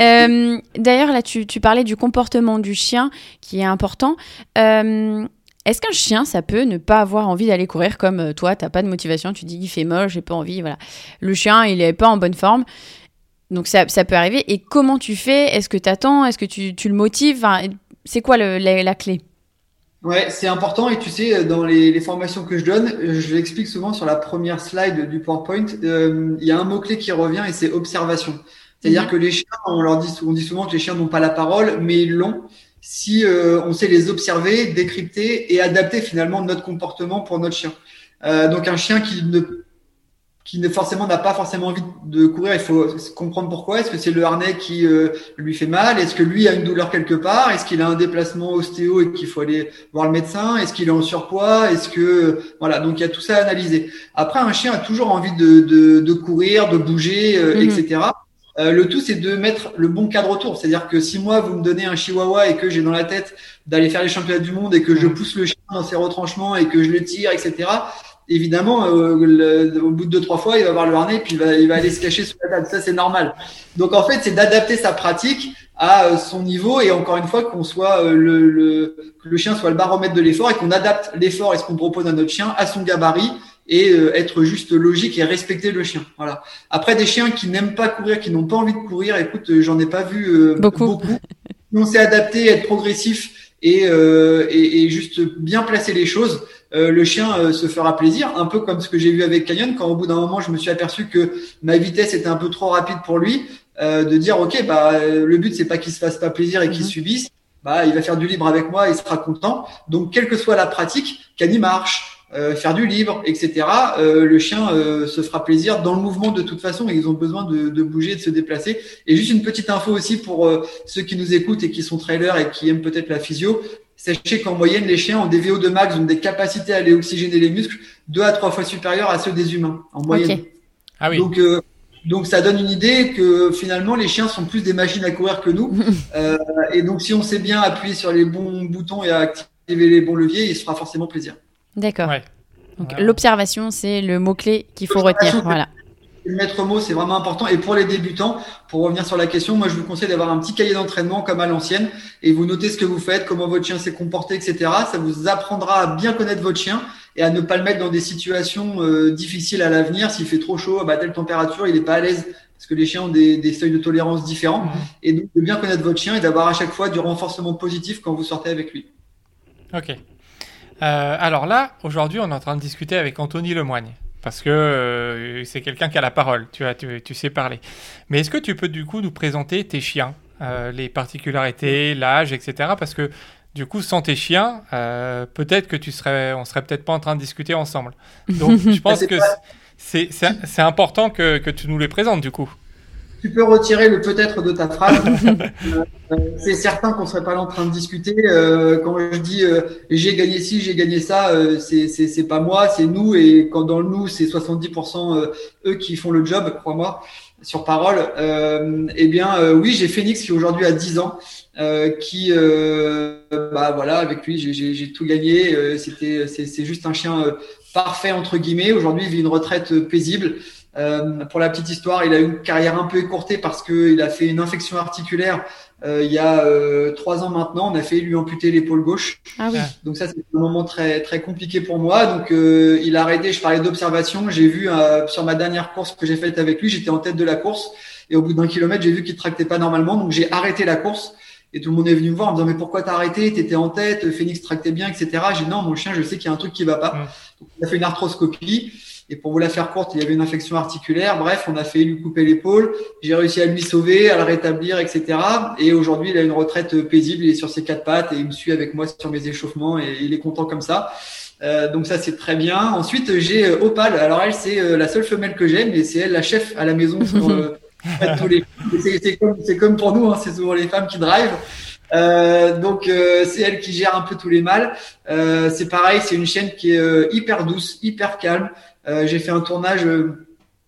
Euh, D'ailleurs, là, tu, tu, parlais du comportement du chien qui est important. Euh, est-ce qu'un chien, ça peut ne pas avoir envie d'aller courir comme euh, toi, t'as pas de motivation, tu dis il fait moche, j'ai pas envie, voilà. Le chien, il est pas en bonne forme. Donc ça, peut arriver. Et comment tu fais? Est-ce que tu attends Est-ce que tu, le motives? C'est quoi la, clé? Ouais, c'est important et tu sais, dans les, formations que je donne, je l'explique souvent sur la première slide du PowerPoint, euh, il y a un mot-clé qui revient et c'est observation. C'est-à-dire mhm. que les chiens, on leur dit, on dit souvent que les chiens n'ont pas la parole, mais ils l'ont si euh, on sait les observer, décrypter et adapter finalement notre comportement pour notre chien. Euh, donc un chien qui ne qui ne forcément n'a pas forcément envie de courir, il faut comprendre pourquoi. Est-ce que c'est le harnais qui euh, lui fait mal? Est-ce que lui a une douleur quelque part? Est-ce qu'il a un déplacement ostéo et qu'il faut aller voir le médecin? Est-ce qu'il est en surpoids? Est-ce que voilà Donc il y a tout ça à analyser. Après, un chien a toujours envie de, de, de courir, de bouger, euh, mhm. etc. Euh, le tout, c'est de mettre le bon cadre autour. C'est-à-dire que si moi, vous me donnez un chihuahua et que j'ai dans la tête d'aller faire les championnats du monde et que je pousse le chien dans ses retranchements et que je le tire, etc., évidemment, euh, au bout de deux, trois fois, il va avoir le harnais et puis il va, il va aller se cacher sous la table. Ça, c'est normal. Donc, en fait, c'est d'adapter sa pratique à euh, son niveau et encore une fois qu'on soit le, le, que le chien soit le baromètre de l'effort et qu'on adapte l'effort et ce qu'on propose à notre chien à son gabarit et euh, être juste logique et respecter le chien. Voilà. Après des chiens qui n'aiment pas courir, qui n'ont pas envie de courir, écoute, euh, j'en ai pas vu euh, beaucoup. beaucoup. On s'est adapté, être progressif et, et, et, juste bien placer les choses. le chien se fera plaisir, un peu comme ce que j'ai vu avec Canyon, quand au bout d'un moment je me suis aperçu que ma vitesse était un peu trop rapide pour lui. de dire ok bah le but c'est pas qu'il se fasse pas plaisir et qu'il mhm. subisse, bah il va faire du libre avec moi, il sera content. Donc quelle que soit la pratique, Cani marche, euh, faire du libre, etc. Euh, le chien euh, se fera plaisir dans le mouvement de toute façon. Et ils ont besoin de, de, bouger, de se déplacer. Et juste une petite info aussi pour ceux qui nous écoutent et qui sont trailers et qui aiment peut-être la physio. Sachez qu'en moyenne, les chiens ont des VO2 max, ont des capacités à aller oxygéner les muscles deux à trois fois supérieures à ceux des humains en moyenne. Ah oui. Donc donc ça donne une idée que finalement les chiens sont plus des machines à courir que nous. euh, et donc si on sait bien appuyer sur les bons boutons et activer les bons leviers, il se fera forcément plaisir. D'accord. Donc l'observation, c'est le mot-clé qu'il faut retenir. Voilà. Le maître mot, c'est vraiment important. Et pour les débutants, pour revenir sur la question, moi, je vous conseille d'avoir un petit cahier d'entraînement comme à l'ancienne et vous notez ce que vous faites, comment votre chien s'est comporté, etc. Ça vous apprendra à bien connaître votre chien et à ne pas le mettre dans des situations euh, difficiles à l'avenir. S'il fait trop chaud, à bah, telle température, il n'est pas à l'aise parce que les chiens ont des, des seuils de tolérance différents. Mhm. Et donc, de bien connaître votre chien et d'avoir à chaque fois du renforcement positif quand vous sortez avec lui. Ok. Euh, alors là, aujourd'hui, on est en train de discuter avec Anthony Lemoigne. Parce que euh, c'est quelqu'un qui a la parole, tu, as, tu, sais parler. Mais est-ce que tu peux du coup nous présenter tes chiens, euh, les particularités, l'âge, etc. Parce que du coup, sans tes chiens, peut-être que tu serais, on serait peut-être pas en train de discuter ensemble. Donc, je pense que c'est important que, que tu nous les présentes du coup tu peux retirer le peut-être de ta phrase. Euh, c'est certain qu'on serait pas là en train de discuter. Euh, quand je dis euh, j'ai gagné ci, j'ai gagné ça, c'est c'est pas moi, c'est nous. Et quand dans le nous, c'est 70% eux qui font le job, crois-moi, sur parole. eh bien, oui, j'ai Phoenix qui aujourd'hui a 10 ans, qui, bah voilà, avec lui, j'ai tout gagné. C'était, c'est juste un chien parfait entre guillemets. Aujourd'hui, il vit une retraite paisible. Euh, pour la petite histoire, il a eu une carrière un peu écourtée parce qu'il a fait une infection articulaire euh, il y a euh, trois ans maintenant. On a fait lui amputer l'épaule gauche. Ah oui. Donc ça, c'est un moment très très compliqué pour moi. Donc euh, il a arrêté. Je parlais d'observation. J'ai vu euh, sur ma dernière course que j'ai faite avec lui, j'étais en tête de la course et au bout d'un kilomètre, j'ai vu qu'il tractait pas normalement. Donc j'ai arrêté la course. Et tout le monde est venu me voir en me disant mais pourquoi t'as arrêté? T'étais en tête, Phoenix tractait bien, etc. J'ai dit non, mon chien, je sais qu'il y a un truc qui va pas. Donc, on a fait une arthroscopie. Et pour vous la faire courte, il y avait une infection articulaire. Bref, on a fait lui couper l'épaule. J'ai réussi à lui sauver, à le rétablir, etc. Et aujourd'hui, il a une retraite paisible. Il est sur ses quatre pattes et il me suit avec moi sur mes échauffements et il est content comme ça. Euh, donc ça c'est très bien. Ensuite j'ai euh, Opal. Alors elle c'est euh, la seule femelle que j'aime, mais c'est elle la chef à la maison. c'est comme, comme, pour nous, hein, c'est souvent les femmes qui drivent. Euh, donc c'est elle qui gère un peu tous les mâles. c'est pareil, c'est une chienne qui est hyper douce, hyper calme. Euh, j'ai fait un tournage euh,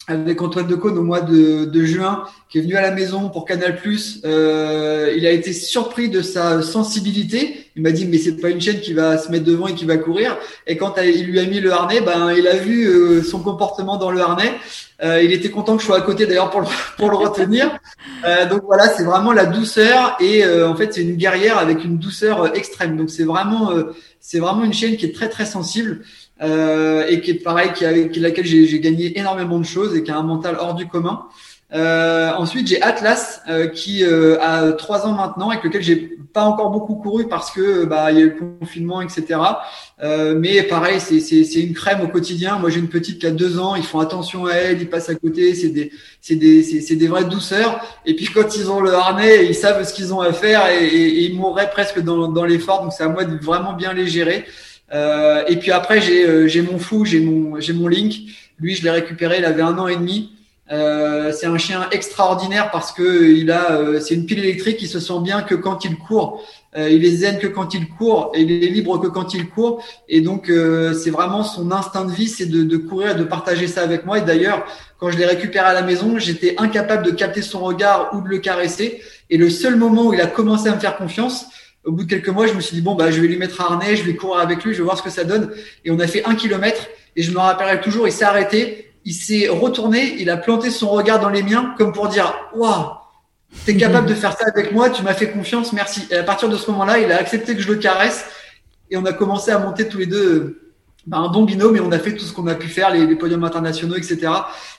avec Antoine Decaune au mois de, de, juin, qui est venu à la maison pour Canal+. Euh, il a été surpris de sa sensibilité. Il m'a dit mais c'est pas une chaîne qui va se mettre devant et qui va courir. Et quand il lui a mis le harnais, ben il a vu euh, son comportement dans le harnais. Euh, il était content que je sois à côté d'ailleurs pour le, pour le retenir. Euh, donc voilà, c'est vraiment la douceur et en fait c'est une guerrière avec une douceur extrême. Donc c'est vraiment c'est vraiment une chaîne qui est très très sensible euh, et qui est pareil, qui avec laquelle j'ai gagné énormément de choses et qui a un mental hors du commun. Euh, ensuite, j'ai Atlas euh, qui euh, a trois ans maintenant avec lequel j'ai pas encore beaucoup couru parce que bah il y a eu le confinement, etc. Euh, mais pareil, c'est une crème au quotidien. Moi, j'ai une petite qui a deux ans. Ils font attention à elle, ils passent à côté. C'est des c'est des c'est des vraies douceurs. Et puis quand ils ont le harnais, ils savent ce qu'ils ont à faire et, et, ils mourraient presque dans dans l'effort. Donc c'est à moi de vraiment bien les gérer. Euh, et puis après, j'ai euh, j'ai mon fou, j'ai mon mon Link. Lui, je l'ai récupéré. Il avait un an et demi. Euh, c'est un chien extraordinaire parce que il a, euh, c'est une pile électrique. Il se sent bien que quand il court. Euh, il est zen que quand il court et il est libre que quand il court. Et donc, c'est vraiment son instinct de vie, c'est de, de, courir et de partager ça avec moi. Et d'ailleurs, quand je l'ai récupéré à la maison, j'étais incapable de capter son regard ou de le caresser. Et le seul moment où il a commencé à me faire confiance, au bout de quelques mois, je me suis dit, bon, bah, je vais lui mettre un harnais, je vais courir avec lui, je vais voir ce que ça donne. Et on a fait un kilomètre et je me rappellerai toujours, il s'est arrêté, il s'est retourné, il a planté son regard dans les miens comme pour dire, waouh, t'es capable de faire ça avec moi, tu m'as fait confiance, merci. Et à partir de ce moment-là, il a accepté que je le caresse et on a commencé à monter tous les deux bah, un bon binôme et on a fait tout ce qu'on a pu faire, les, les, podiums internationaux, etc.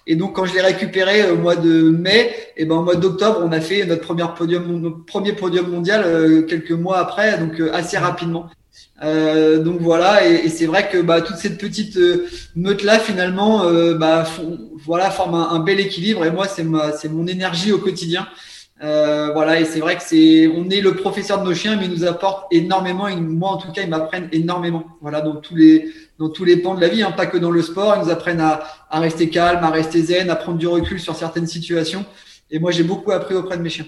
Et donc quand je l'ai récupéré euh, au mois de mai, et ben au mois d'octobre, on a fait notre premier podium, premier podium mondial euh, quelques mois après, donc euh, assez rapidement. Euh, donc voilà, et, et c'est vrai que bah, toute cette petite euh, meute là finalement, euh, bah, voilà, forme un, un, bel équilibre. Et moi, c'est ma, c'est mon énergie au quotidien. Euh, voilà, et c'est vrai que c'est, on est le professeur de nos chiens, mais ils nous apportent énormément. Et moi, en tout cas, ils m'apprennent énormément. Voilà, dans tous les, dans tous les pans de la vie, hein, pas que dans le sport. Ils nous apprennent à, à rester calme, à rester zen, à prendre du recul sur certaines situations. Et moi, j'ai beaucoup appris auprès de mes chiens.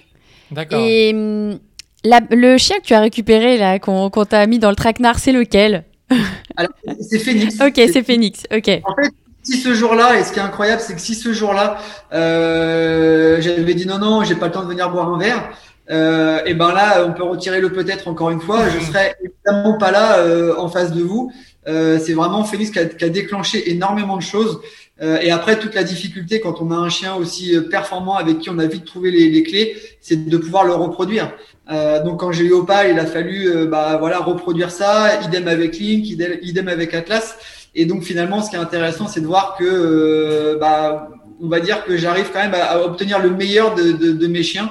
D'accord. Et hum, la, le chien que tu as récupéré là, qu'on qu t'a mis dans le traquenard, c'est lequel? Alors, c'est Phoenix. ok, c'est Phoenix. Ok. En fait, si ce jour-là, et ce qui est incroyable, c'est que si ce jour-là, euh, j'avais dit non, non, j'ai pas le temps de venir boire un verre, euh, et ben là, on peut retirer le peut-être encore une fois. Je serais évidemment pas là euh, en face de vous. Euh, c'est vraiment Félix qui a, qui a, déclenché énormément de choses. Euh, et après, toute la difficulté quand on a un chien aussi euh, performant avec qui on a vite trouvé les, les clés, c'est de pouvoir le reproduire. Euh, donc quand j'ai eu Opal, il a fallu bah voilà reproduire ça. Idem avec Link, idem, idem avec Atlas. Et donc finalement, ce qui est intéressant, c'est de voir que, euh, bah, on va dire que j'arrive quand même à, obtenir le meilleur de, mes chiens.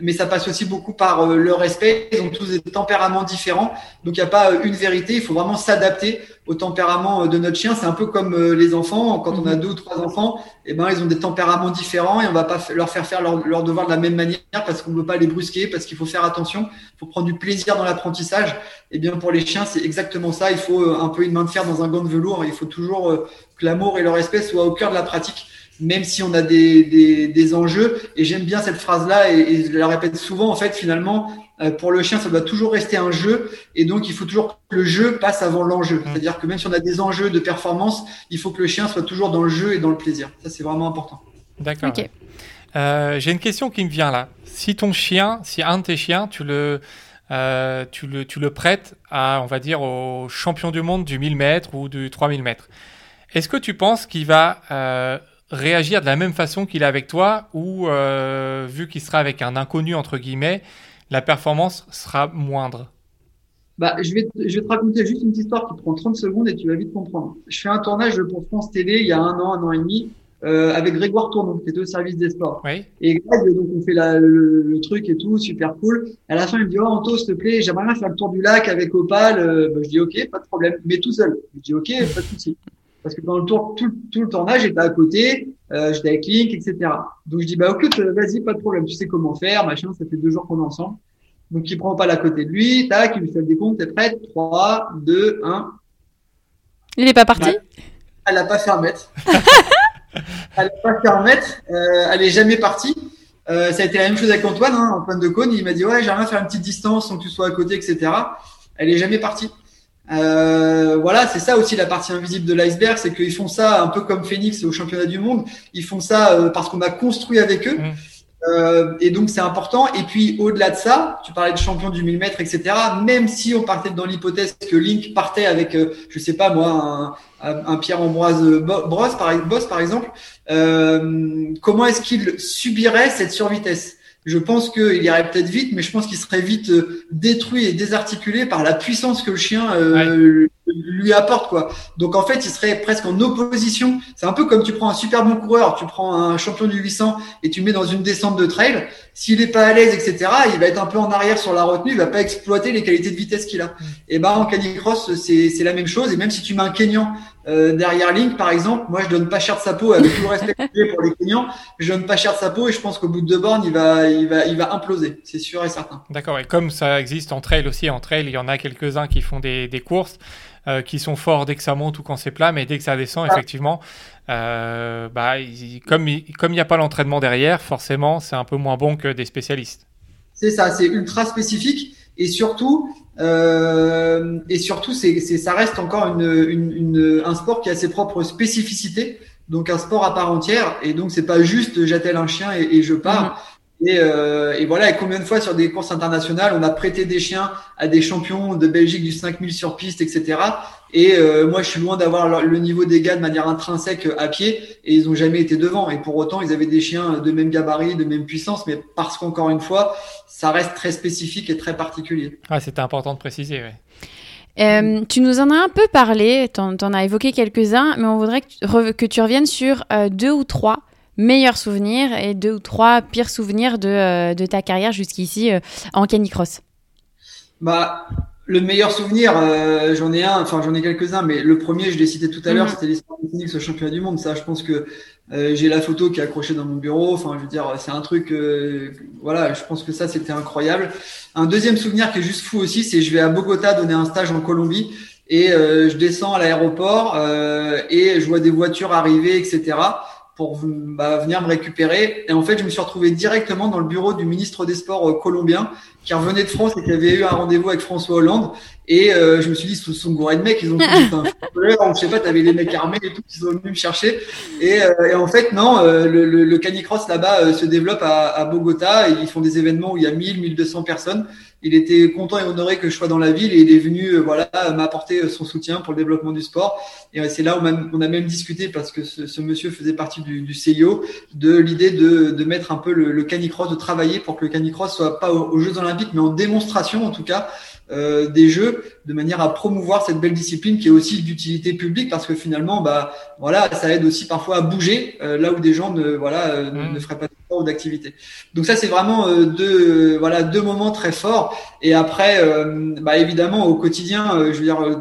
Mais ça passe aussi beaucoup par euh, le respect. Ils ont tous des tempéraments différents, donc il n'y a pas une vérité. Il faut vraiment s'adapter au tempérament de notre chien. C'est un peu comme les enfants. Quand on a deux ou trois enfants, eh ben ils ont des tempéraments différents et on va pas leur faire faire leur, leur devoir de la même manière parce qu'on ne veut pas les brusquer, parce qu'il faut faire attention. Il faut prendre du plaisir dans l'apprentissage. Et eh bien pour les chiens, c'est exactement ça. Il faut un peu une main de fer dans un gant de velours. Il faut toujours que l'amour et le respect soient au cœur de la pratique même si on a des, des, des enjeux. Et j'aime bien cette phrase-là et, et, je la répète souvent. En fait, finalement, euh, pour le chien, ça doit toujours rester un jeu. Et donc, il faut toujours que le jeu passe avant l'enjeu. Mmh. C'est-à-dire que même si on a des enjeux de performance, il faut que le chien soit toujours dans le jeu et dans le plaisir. Ça, c'est vraiment important. D'accord. Okay. Euh, J'ai une question qui me vient là. Si ton chien, si un de tes chiens, tu le, euh, tu le, tu le prêtes à, on va dire, au champion du monde du 1000 mètres ou du 3000 mètres, est-ce que tu penses qu'il va euh, réagir de la même façon qu'il est avec toi ou euh, vu qu'il sera avec un inconnu entre guillemets, la performance sera moindre? Bah, je, vais te, je vais te raconter juste une petite histoire qui prend 30 secondes et tu vas vite comprendre. Je fais un tournage pour France Télé il y a un an, un an et demi, euh, avec Grégoire Tournon, qui était au service des sports. Oui. Et Greg, donc on fait la, le, le, truc et tout, super cool. À la fin, il me dit, oh Anto, s'il te plaît, j'aimerais bien faire le tour du lac avec Opal. Euh, bah, je dis, ok, pas de problème, mais tout seul. Je dis, ok, pas de souci parce que dans le tour, tout, tout le tournage, j'étais à côté, euh, j'étais avec Link, etc. Donc je dis bah ok, vas-y, pas de problème, tu sais comment faire, machin, ça fait deux jours qu'on est ensemble. Donc il prend pas la côté de lui, tac, il lui fait le décompte, t'es prête? 3, 2, 1. Il est pas parti? Elle a pas fait un mètre. elle a pas fait un mètre, euh, elle est jamais partie. Euh, ça a été la même chose avec Antoine, hein, Antoine de Cône, il m'a dit ouais, j'aimerais faire une petite distance sans que tu sois à côté, etc. Elle est jamais partie. Euh, voilà, c'est ça aussi la partie invisible de l'iceberg, c'est qu'ils font ça un peu comme Phoenix au championnat du monde. Ils font ça euh, parce qu'on a construit avec eux. Mmh. Euh, et donc c'est important. Et puis au-delà de ça, tu parlais de champion du 1000 mètres, etc. Même si on partait dans l'hypothèse que Link partait avec, euh, je sais pas moi, un, un Pierre-Ambroise Boss par, Boss, par exemple, euh, comment est-ce qu'il subirait cette survitesse? Je pense qu'il irait peut-être vite, mais je pense qu'il serait vite euh, détruit et désarticulé par la puissance que le chien euh, ouais. Lui apporte, quoi. Donc en fait, il serait presque en opposition. C'est un peu comme tu prends un super bon coureur, tu prends un champion du 800 et tu mets dans une descente de trail. S'il est pas à l'aise, etc., il va être un peu en arrière sur la retenue, il va pas exploiter les qualités de vitesse qu'il a. Mm. Et ben en canicross, c'est c'est la même chose. Et même si tu mets un Kenyan euh, derrière Link, par exemple, moi je donne pas cher de sa peau avec tout le respect pour les Kenyans, je donne pas cher de sa peau et je pense qu'au bout de deux bornes, il va, il va, il va imploser, c'est sûr et certain. D'accord. Et comme ça existe en trail aussi, en trail, il y en a quelques-uns qui font des, des courses. Euh, qui sont forts dès que ça monte ou quand c'est plat, mais dès que ça descend, ah. effectivement, euh, bah, il, comme il comme n'y a pas l'entraînement derrière, forcément, c'est un peu moins bon que des spécialistes. C'est ça, c'est ultra spécifique et surtout, euh, et surtout, c'est, c'est, ça reste encore une, une, une, un sport qui a ses propres spécificités, donc un sport à part entière. Et donc, c'est pas juste j'attelle un chien et, et je pars. Et, euh, et, voilà, et combien de fois sur des courses internationales, on a prêté des chiens à des champions de Belgique du 5000 sur piste, etc. Et euh, moi, je suis loin d'avoir le niveau des gars de manière intrinsèque à pied, et ils ont jamais été devant. Et pour autant, ils avaient des chiens de même gabarit, de même puissance, mais parce qu'encore une fois, ça reste très spécifique et très particulier. Ah, c'était important de préciser, oui. Euh, tu nous en as un peu parlé, tu en, as évoqué quelques-uns, mais on voudrait que tu, que tu reviennes sur euh, deux ou trois meilleurs souvenirs et deux ou trois pires souvenirs de, euh, de ta carrière jusqu'ici euh, en canicross bah, Le meilleur souvenir, euh, j'en ai un, enfin j'en ai quelques-uns, mais le premier, je l'ai cité tout à l'heure, Mhm. c'était l'histoire de Phoenix au championnat du monde. Ça, je pense que euh, j'ai la photo qui est accrochée dans mon bureau. Enfin, je veux dire, c'est un truc, euh, voilà, je pense que ça, c'était incroyable. Un deuxième souvenir qui est juste fou aussi, c'est je vais à Bogota donner un stage en Colombie et euh, je descends à l'aéroport euh, et je vois des voitures arriver, etc. pour bah, venir me récupérer. Et en fait, je me suis retrouvé directement dans le bureau du ministre des Sports euh, colombien qui revenait de France et qui avait eu un rendez-vous avec François Hollande. Et euh, je me suis dit, ce sont gourés de mecs, ils ont tous un footballeur, je sais pas, t'avais les mecs armés et tout, qui sont venus me chercher. Et, euh, et en fait, non, euh, le, le, le canicross là-bas euh, se développe à, à Bogota. Ils font des événements où il y a 1000, 1200 personnes. Il était content et honoré que je sois dans la ville et il est venu, euh, voilà, m'apporter son soutien pour le développement du sport. Et euh, c'est là où on a, même discuté parce que ce, monsieur faisait partie du, du CIO de l'idée de, de mettre un peu le, canicross, de travailler pour que le canicross soit pas aux Jeux Olympiques, mais en démonstration en tout cas euh, des Jeux, de manière à promouvoir cette belle discipline qui est aussi d'utilité publique parce que finalement, bah voilà, ça aide aussi parfois à bouger euh, là où des gens ne voilà euh, ne, Mm. ne feraient pas de sport ou d'activité. Donc ça c'est vraiment euh, deux voilà deux moments très forts. Et après, euh, bah évidemment au quotidien, euh, je veux dire. euh,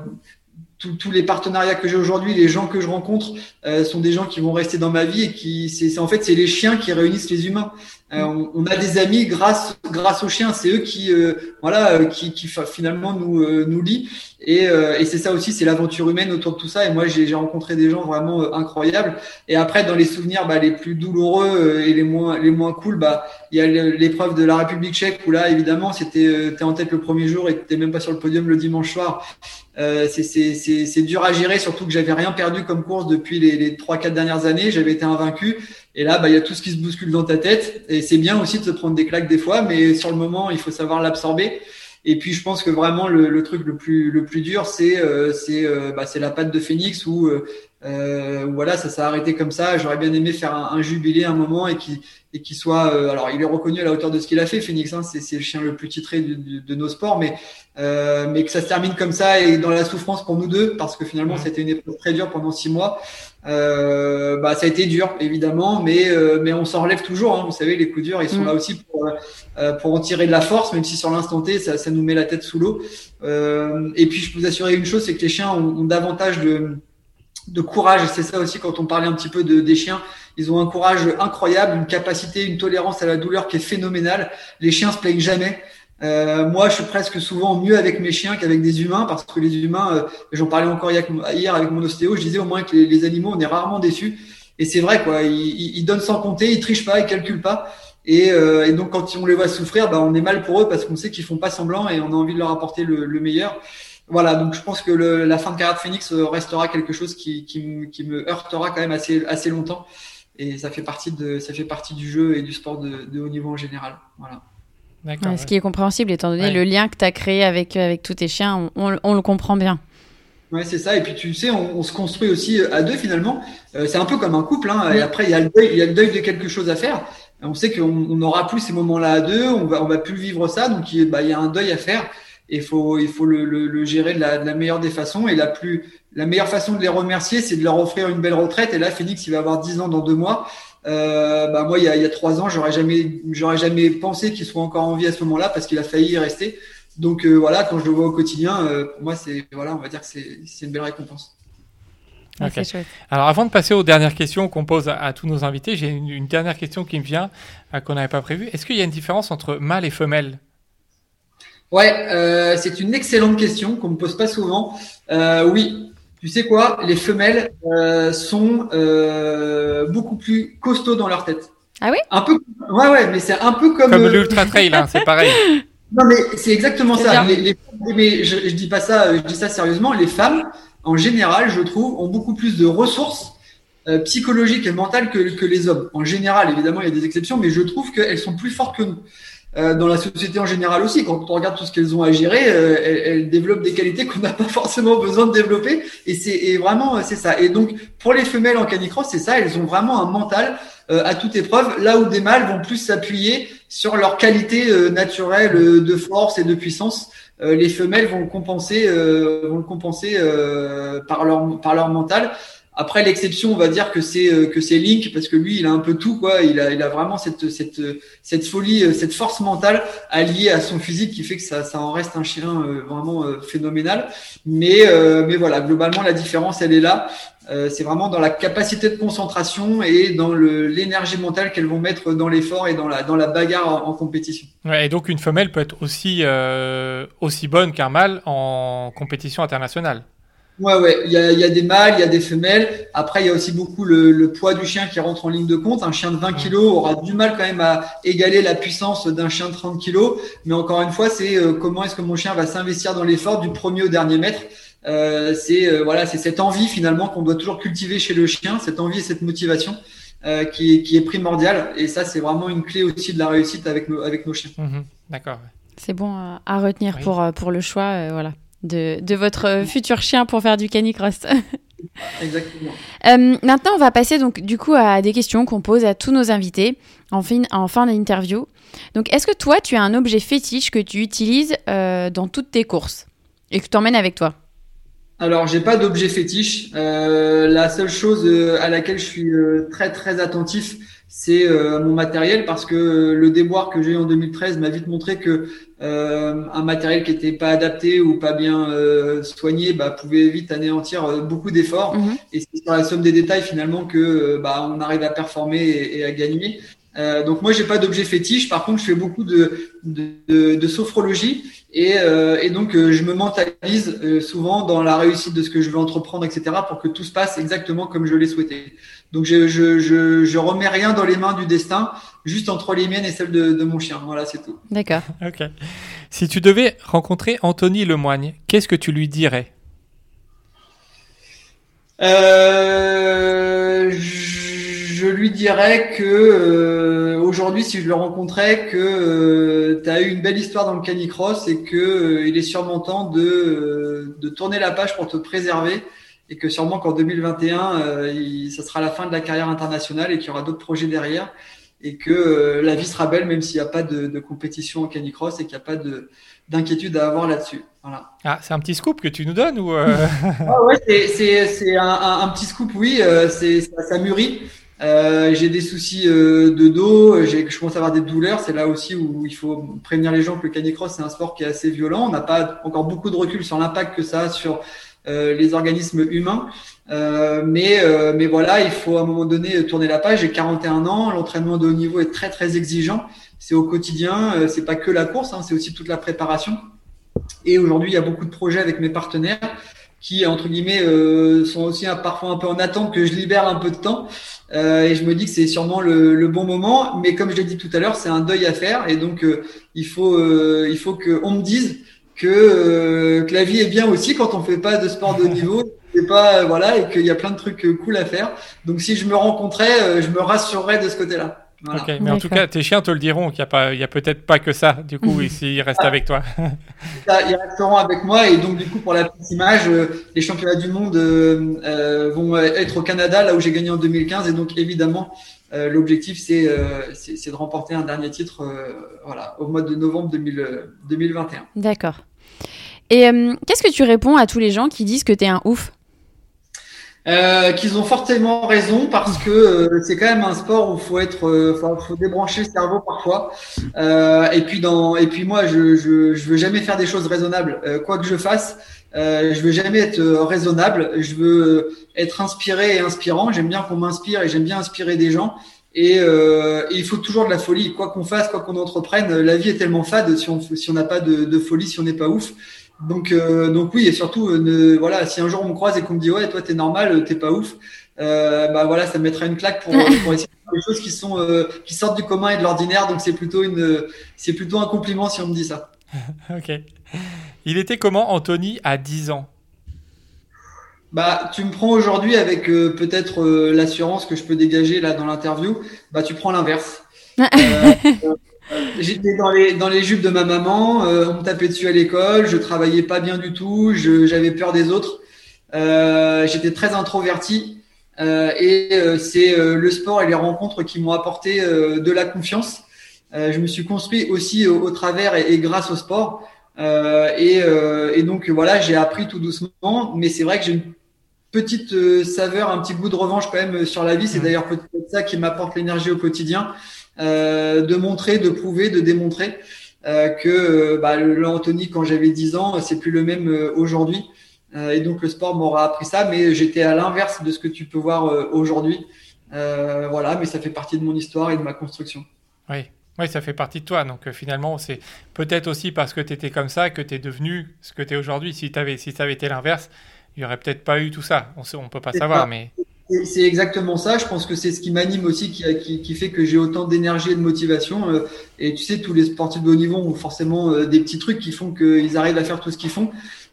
tous- les partenariats que j'ai aujourd'hui, les gens que je rencontre, euh, sont des gens qui vont rester dans ma vie et qui, c'est- en fait, c'est les chiens qui réunissent les humains. Euh, on, on a des amis grâce grâce aux chiens. C'est eux qui, euh, voilà, euh, qui, qui finalement nous nous lient. Et, et c'est ça aussi, c'est l'aventure humaine autour de tout ça. Et moi, j'ai rencontré des gens vraiment incroyables. Et après, dans les souvenirs, bah, les plus douloureux et les moins les moins cool, bah, il y a l'épreuve de la République Tchèque où là, évidemment, c'était t'es en tête le premier jour et t'es même pas sur le podium le dimanche soir. Euh, c'est- dur à gérer, surtout que j'avais rien perdu comme course depuis les, les 3-4 dernières années. J'avais été invaincu. Et là, bah, il y a tout ce qui se bouscule dans ta tête. Et c'est bien aussi de se prendre des claques des fois, mais sur le moment, il faut savoir l'absorber. Et puis, je pense que vraiment, le, le truc le plus, le plus dur, c'est euh, c'est euh, bah, c'est la patte de Phoenix où, euh, euh, où voilà, ça s'est arrêté comme ça. J'aurais bien aimé faire un, un jubilé un moment et qui et qui soit. euh, alors, il est reconnu à la hauteur de ce qu'il a fait, Phoenix. Hein, c'est c'est le chien le plus titré de, de, de nos sports, mais euh, mais que ça se termine comme ça et dans la souffrance pour nous deux, parce que finalement, c'était une épreuve très dure pendant six mois. Euh, bah, ça a été dur, évidemment, mais euh, mais on s'en relève toujours. Hein, vous savez, les coups durs, ils sont Mm. là aussi pour euh, pour en tirer de la force, même si sur l'instant T, ça, ça nous met la tête sous l'eau. Euh, et puis, je peux vous assurer une chose, c'est que les chiens ont, ont davantage de de courage. C'est ça aussi quand on parlait un petit peu de, des chiens. Ils ont un courage incroyable, une capacité, une tolérance à la douleur qui est phénoménale. Les chiens se plaignent jamais. Euh, moi, je suis presque souvent mieux avec mes chiens qu'avec des humains parce que les humains, euh, j'en parlais encore hier avec mon ostéo, je disais au moins que les, animaux, on est rarement déçus. Et c'est vrai, quoi. Ils, donnent sans compter, ils trichent pas, ils calculent pas. Et, euh, et donc, quand on les voit souffrir, bah, on est mal pour eux parce qu'on sait qu'ils font pas semblant et on a envie de leur apporter le, le meilleur. Voilà, donc je pense que le, la fin de carrière Phoenix euh, restera quelque chose qui, qui, me- qui me heurtera quand même assez, assez longtemps. Et ça fait partie de, ça fait partie du jeu et du sport de, de haut niveau en général. Voilà. D'accord. Ouais, ce qui est compréhensible étant donné Ouais. le lien que tu as créé avec, euh, avec tous tes chiens, on, on- on le comprend bien. Ouais, c'est ça. Et puis tu sais, on, on se construit aussi euh, à deux finalement. Euh, c'est un peu comme un couple. Hein. Et après, il y a le deuil, il y a le deuil de quelque chose à faire. Et on sait qu'on on n'aura plus ces moments-là à deux. On va, on va plus vivre ça. Donc il, bah, il y a un deuil à faire. Et il faut, il faut le, le, le gérer de la, de la meilleure des façons. Et la plus, la meilleure façon de les remercier, c'est de leur offrir une belle retraite. Et là, Phoenix, il va avoir 10 ans dans deux mois. Euh, bah moi, il y a, il y a trois ans, j'aurais jamais, j'aurais jamais pensé qu'il soit encore en vie à ce moment-là parce qu'il a failli y rester. Donc euh, voilà, quand je le vois au quotidien, euh, pour moi, c'est voilà, on va dire que c'est c'est une belle récompense. Ouais, Ok. C'est chouette. Alors, avant de passer aux dernières questions qu'on pose à, à tous nos invités, j'ai une, une dernière question qui me vient, euh, qu'on n'avait pas prévue. Est-ce qu'il y a une différence entre mâle et femelle? Ouais, euh, c'est une excellente question qu'on me pose pas souvent. Euh, oui, tu sais quoi, les femelles euh, sont euh, beaucoup plus costauds dans leur tête. Ah oui? Un peu. Ouais, ouais, mais c'est un peu comme. Comme euh, l'ultra trail, hein, c'est pareil. Non, mais c'est exactement ça. bien. Les, les- mais je, je dis pas ça, je dis ça sérieusement. Les femmes, en général, je trouve, ont beaucoup plus de ressources euh, psychologiques et mentales que, que les hommes. En général, évidemment, il y a des exceptions, mais je trouve qu'elles sont plus fortes que nous. Euh, dans la société en général aussi, quand on regarde tout ce qu'elles ont à gérer, euh, elles, elles développent des qualités qu'on n'a pas forcément besoin de développer. Et c'est vraiment euh, c'est ça. Et donc pour les femelles en canicross, c'est ça. Elles ont vraiment un mental euh, à toute épreuve, là où des mâles vont plus s'appuyer sur leurs qualités euh, naturelles de force et de puissance. Les femelles vont compenser, euh, vont le compenser par leur par leur mental. Après l'exception, on va dire que c'est euh, que c'est Link parce que lui, il a un peu tout quoi. Il a il a vraiment cette cette cette folie, euh, cette force mentale alliée à son physique qui fait que ça ça en reste un chien vraiment phénoménal. Mais mais voilà, globalement la différence elle est là. c'est vraiment dans la capacité de concentration et dans l'énergie mentale qu'elles vont mettre dans l'effort et dans la dans la bagarre en, compétition. Ouais, et donc une femelle peut être aussi aussi bonne qu'un mâle en compétition internationale. Ouais, ouais, il y a, y a, des mâles, il y a des femelles. Après, il y a aussi beaucoup le, le, poids du chien qui rentre en ligne de compte. Un chien de 20 kg aura du mal quand même à égaler la puissance d'un chien de 30 kg. Mais encore une fois, c'est euh, comment est-ce que mon chien va s'investir dans l'effort du premier au dernier mètre? Euh, c'est euh, voilà, c'est cette envie finalement qu'on doit toujours cultiver chez le chien, cette envie et cette motivation euh, qui, est, qui est primordiale. Et ça, c'est vraiment une clé aussi de la réussite avec nos, avec nos chiens. Mhm. D'accord. C'est bon à retenir pour, pour le choix. voilà de, votre futur chien pour faire du canicross. Exactement. Euh, maintenant, on va passer donc du coup à des questions qu'on pose à tous nos invités en fin, en fin d'interview. Donc, est-ce que toi, tu as un objet fétiche que tu utilises euh, dans toutes tes courses et que tu emmènes avec toi? Alors, j'ai pas d'objet fétiche. Euh, la seule chose à laquelle je suis très très attentif, c'est mon matériel parce que le déboire que j'ai eu en 2013 m'a vite montré que euh, un matériel qui était pas adapté ou pas bien euh, soigné bah, pouvait vite anéantir euh, beaucoup d'efforts. Mhm. Et c'est sur la somme des détails finalement que bah, on arrive à performer et, à gagner. Donc moi j'ai pas d'objet fétiche. Par contre je fais beaucoup de, de, de, sophrologie et, et donc je me mentalise souvent dans la réussite de ce que je veux entreprendre, etc. pour que tout se passe exactement comme je l'ai souhaité. Donc je, je, je, je remets rien dans les mains du destin juste entre les miennes et celles de, mon chien. Voilà, c'est tout. D'accord. ok. Si tu devais rencontrer Anthony Lemoigne, qu'est-ce que tu lui dirais? Euh, Je lui dirais que euh, aujourd'hui, si je le rencontrais, que euh, tu as eu une belle histoire dans le canicross et que il est sûrement temps de, de tourner la page pour te préserver et que sûrement qu'en 2021, il, ça sera la fin de la carrière internationale et qu'il y aura d'autres projets derrière et que euh, la vie sera belle même s'il n'y a pas de, de, compétition en canicross et qu'il n'y a pas d'inquiétude à avoir là-dessus. Voilà. Ah, c'est un petit scoop que tu nous donnes ou euh... ah ouais, c'est un, un, un, petit scoop, oui, euh, ça, mûrit. Euh, j'ai des soucis euh, de dos, je commence à avoir des douleurs. C'est là aussi où il faut prévenir les gens que le canicross c'est un sport qui est assez violent. On n'a pas encore beaucoup de recul sur l'impact que ça a sur les organismes humains. Euh, mais, euh, mais voilà, il faut à un moment donné tourner la page. J'ai 41 ans, l'entraînement de haut niveau est très très exigeant. C'est au quotidien, euh, c'est pas que la course, hein, c'est aussi toute la préparation. Et aujourd'hui, il y a beaucoup de projets avec mes partenaires qui, entre guillemets, euh, sont aussi parfois un peu en attente que je libère un peu de temps. Euh, et je me dis que c'est sûrement le, le, bon moment. Mais comme je l'ai dit tout à l'heure, c'est un deuil à faire. Et donc, il faut, il faut qu'on me dise que, que la vie est bien aussi quand on fait pas de sport de haut niveau c'est pas euh, voilà et qu'il y a plein de trucs euh, cool à faire. Donc si je me rencontrais, euh, je me rassurerais de ce Ok, mais en tout cas, tes chiens te le diront qu'il n'y a, pas, il y a peut-être pas que ça, du coup, ici, ils restent ah. avec toi. ils resteront avec moi, et donc, du coup, pour la petite image, les championnats du monde vont être au Canada, là où j'ai gagné en 2015, et donc, évidemment, l'objectif, c'est c'est de remporter un dernier titre voilà, au mois de novembre 2021. D'accord. Et qu'est-ce que tu réponds à tous les gens qui disent que tu es un ouf? Euh, qu'ils ont fortement raison parce que euh, c'est quand même un sport où faut être, euh, faut, débrancher le cerveau parfois. Euh, et puis dans, et puis moi, je, je, je veux jamais faire des choses raisonnables. quoi que je fasse, je veux jamais être raisonnable. Je veux être inspiré et inspirant. J'aime bien qu'on m'inspire et j'aime bien inspirer des gens. Et, et, il faut toujours de la folie. Quoi qu'on fasse, quoi qu'on entreprenne, la vie est tellement fade si on si on n'a pas de, de folie, si on n'est pas ouf. Donc, euh, donc oui, et surtout, euh, ne, voilà, si un jour on me croise et qu'on me dit ouais, toi t'es normal, euh, t'es pas ouf, euh, bah voilà, ça me mettrait une claque pour, pour essayer de faire des choses qui sont qui sortent du commun et de l'ordinaire. Donc c'est plutôt une, c'est plutôt un compliment si on me dit ça. ok. Il était comment Anthony à 10 ans? Bah, tu me prends aujourd'hui avec peut-être l'assurance que je peux dégager là dans l'interview. Bah, tu prends l'inverse. J'étais dans les, dans les jupes de ma maman, euh, on me tapait dessus à l'école, je travaillais pas bien du tout, j'avais peur des autres, euh, j'étais très introverti euh, et euh, c'est euh, le sport et les rencontres qui m'ont apporté de la confiance. je me suis construit aussi au, travers et, et, grâce au sport et, et donc voilà, j'ai appris tout doucement, mais c'est vrai que j'ai une petite saveur, un petit goût de revanche quand même sur la vie. C'est mmh. d'ailleurs peut-être ça qui m'apporte l'énergie au quotidien, de montrer, de prouver, de démontrer que bah, l'Anthony quand j'avais 10 ans, c'est plus le même aujourd'hui. et donc le sport m'aura appris ça, mais j'étais à l'inverse de ce que tu peux voir aujourd'hui. voilà, mais ça fait partie de mon histoire et de ma construction. Oui. Oui, ça fait partie de toi. Donc euh, finalement, c'est peut-être aussi parce que tu étais comme ça que tu es devenu ce que tu es aujourd'hui. Si, avais, si ça avait été l'inverse, il n'y aurait peut-être pas eu tout ça. On ne peut pas savoir, mais... C'est exactement ça. Je pense que c'est ce qui m'anime aussi, qui, fait que j'ai autant d'énergie et de motivation. Euh, et tu sais, tous les sportifs de haut niveau ont forcément euh, des petits trucs qui font qu'ils arrivent à faire tout ce qu'ils font.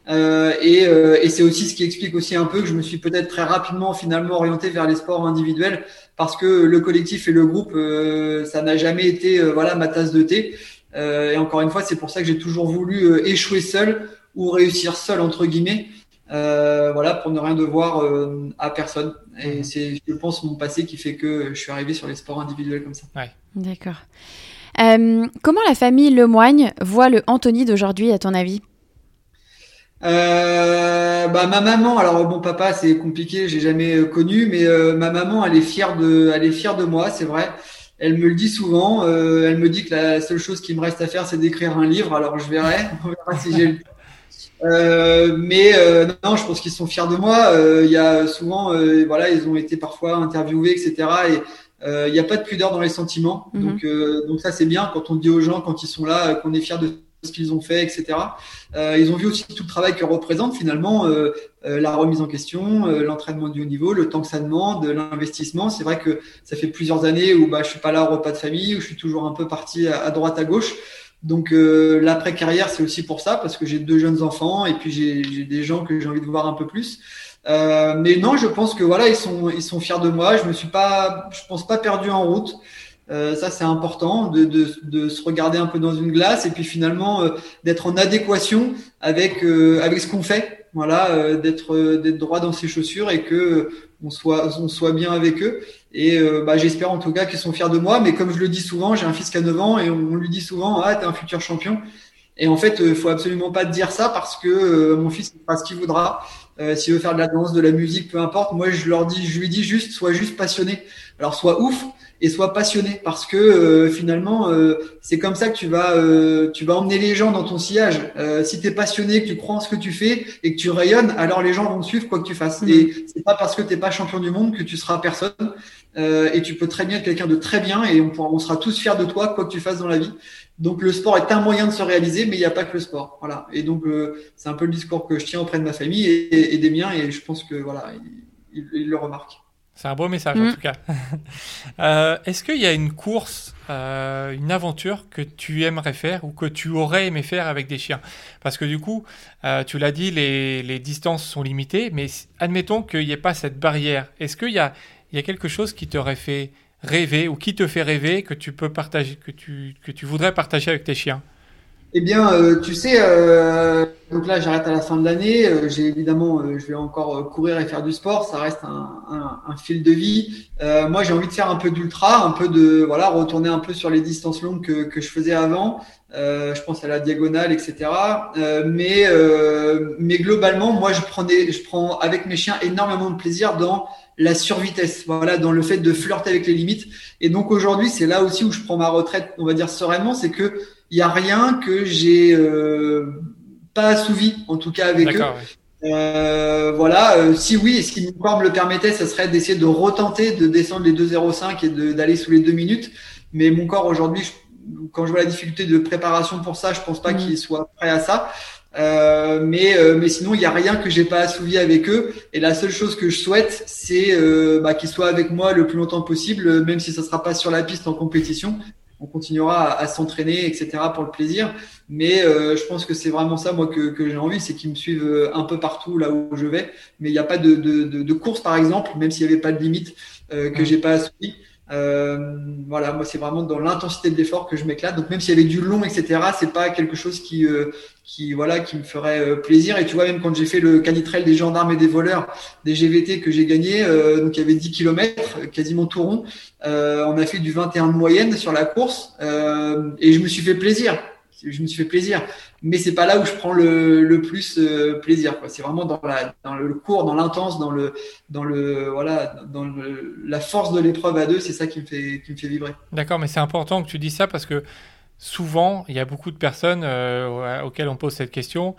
Euh, et, euh, et c'est aussi ce qui explique aussi un peu que je me suis peut-être très rapidement finalement orienté vers les sports individuels parce que le collectif et le groupe, euh, ça n'a jamais été voilà ma tasse de thé. et encore une fois, c'est pour ça que j'ai toujours voulu échouer seul ou réussir seul entre guillemets. Voilà pour ne rien devoir à personne. Et mhm. c'est, je pense, mon passé qui fait que je suis arrivé sur les sports individuels comme ça. Ouais. D'accord. comment la famille Lemoigne voit le Anthony d'aujourd'hui, à ton avis? Euh, bah ma maman, alors bon papa c'est compliqué, j'ai jamais euh, connu, mais euh, ma maman elle est fière de, elle est fière de moi, c'est vrai. Elle me le dit souvent. Euh, elle me dit que la seule chose qui me reste à faire c'est d'écrire un livre. Alors je verrai, on verra si j'ai le mais non, je pense qu'ils sont fiers de moi. Il y a souvent, voilà, ils ont été parfois interviewés, etc. Et il n'y a pas de pudeur dans les sentiments. Mhm. Donc, donc ça c'est bien quand on dit aux gens quand ils sont là qu'on est fier de ce qu'ils ont fait, etc. Euh, ils ont vu aussi tout le travail que représente finalement euh, euh, la remise en question, l'entraînement du haut niveau, le temps que ça demande, l'investissement. C'est vrai que ça fait plusieurs années où bah, je suis pas là au repas de famille, où je suis toujours un peu parti à, droite, à gauche. Donc l'après carrière, c'est aussi pour ça parce que j'ai deux jeunes enfants et puis j'ai des gens que j'ai envie de voir un peu plus. mais non, je pense que voilà, ils sont ils sont fiers de moi. Je me suis pas, je pense pas perdu en route. Euh, ça, c'est important de, de, de, se regarder un peu dans une glace et puis finalement euh, d'être en adéquation avec euh, avec ce qu'on fait. Voilà, d'être d'être droit dans ses chaussures et que on soit on soit bien avec eux. Et bah, j'espère en tout cas qu'ils sont fiers de moi. Mais comme je le dis souvent, j'ai un fils qui a 9 ans et on, lui dit souvent ah t'es un futur champion. Et en fait, il faut absolument pas dire ça parce que mon fils fera ce qu'il voudra. S'il veut faire de la danse, de la musique, peu importe. Moi, je leur dis, je lui dis juste, sois juste passionné. Alors, sois ouf, et sois passionné parce que euh, finalement euh, c'est comme ça que tu vas euh, tu vas emmener les gens dans ton sillage. si tu es passionné, que tu crois en ce que tu fais et que tu rayonnes, alors les gens vont te suivre quoi que tu fasses. Et mm. c'est pas parce que t'es pas champion du monde que tu seras personne. et tu peux très bien être quelqu'un de très bien et on, pourra, on sera tous fiers de toi quoi que tu fasses dans la vie. Donc le sport est un moyen de se réaliser, mais il n'y a pas que le sport. Voilà. Et donc c'est un peu le discours que je tiens auprès de ma famille et, et des miens et je pense que voilà ils le remarquent. C'est un beau message en mm. tout cas. Euh, est-ce qu'il y a une course, euh, une aventure que tu aimerais faire ou que tu aurais aimé faire avec des chiens? Parce que du coup, euh, tu l'as dit, les, distances sont limitées, mais admettons qu'il n'y ait pas cette barrière. Est-ce qu'il y a, il y a quelque chose qui t'aurait fait rêver ou qui te fait rêver que tu peux partager, que tu, que tu voudrais partager avec tes chiens? Eh bien, euh, tu sais, euh, donc là, j'arrête à la fin de l'année. Euh, j'ai évidemment, je vais encore courir et faire du sport. Ça reste un, un, un fil de vie. moi, j'ai envie de faire un peu d'ultra, un peu de, voilà, retourner un peu sur les distances longues que, que je faisais avant. je pense à la diagonale, etc. mais, mais globalement, moi, je prenais, je prends avec mes chiens énormément de plaisir dans la survitesse, voilà, dans le fait de flirter avec les limites. Et donc aujourd'hui, c'est là aussi où je prends ma retraite, on va dire sereinement, c'est que il y a rien que j'ai euh, pas assouvi, en tout cas avec eux. Euh, voilà, euh, si oui, et ce qui corps me le permettait, ce serait d'essayer de retenter de descendre les 2,05 et d'aller sous les deux minutes. Mais mon corps aujourd'hui, quand je vois la difficulté de préparation pour ça, je pense pas mmh. qu'il soit prêt à ça. Euh, mais euh, mais sinon il y a rien que j'ai pas assouvi avec eux et la seule chose que je souhaite c'est euh, bah, qu'ils soient avec moi le plus longtemps possible même si ça sera pas sur la piste en compétition on continuera à, s'entraîner, etc. pour le plaisir. Mais euh, je pense que c'est vraiment ça, moi, que, que j'ai envie, c'est qu'ils me suivent euh, un peu partout là où je vais. Mais il n'y a pas de, de, de, de, course, par exemple, même s'il n'y avait pas de limite euh, que j'ai pas assouvi. Euh, voilà, moi c'est vraiment dans l'intensité de l'effort que je m'éclate. Donc même s'il y avait du long, etc., c'est pas quelque chose qui, euh, qui voilà, qui me ferait euh, plaisir. Et tu vois, même quand j'ai fait le canitrel des gendarmes et des voleurs, des GVT que j'ai gagné, donc il y avait 10 km, quasiment tout rond. on a fait du 21 de moyenne sur la course et je me suis fait plaisir. Je me suis fait plaisir. Mais c'est pas là où je prends le, le plus euh, plaisir. C'est vraiment dans, la, dans le cours, dans l'intense, dans le, dans le, voilà, dans le, la force de l'épreuve à deux. C'est ça qui me fait, qui me fait vibrer. D'accord, mais c'est important que tu dis ça parce que souvent, il y a beaucoup de personnes euh, auxquelles on pose cette question.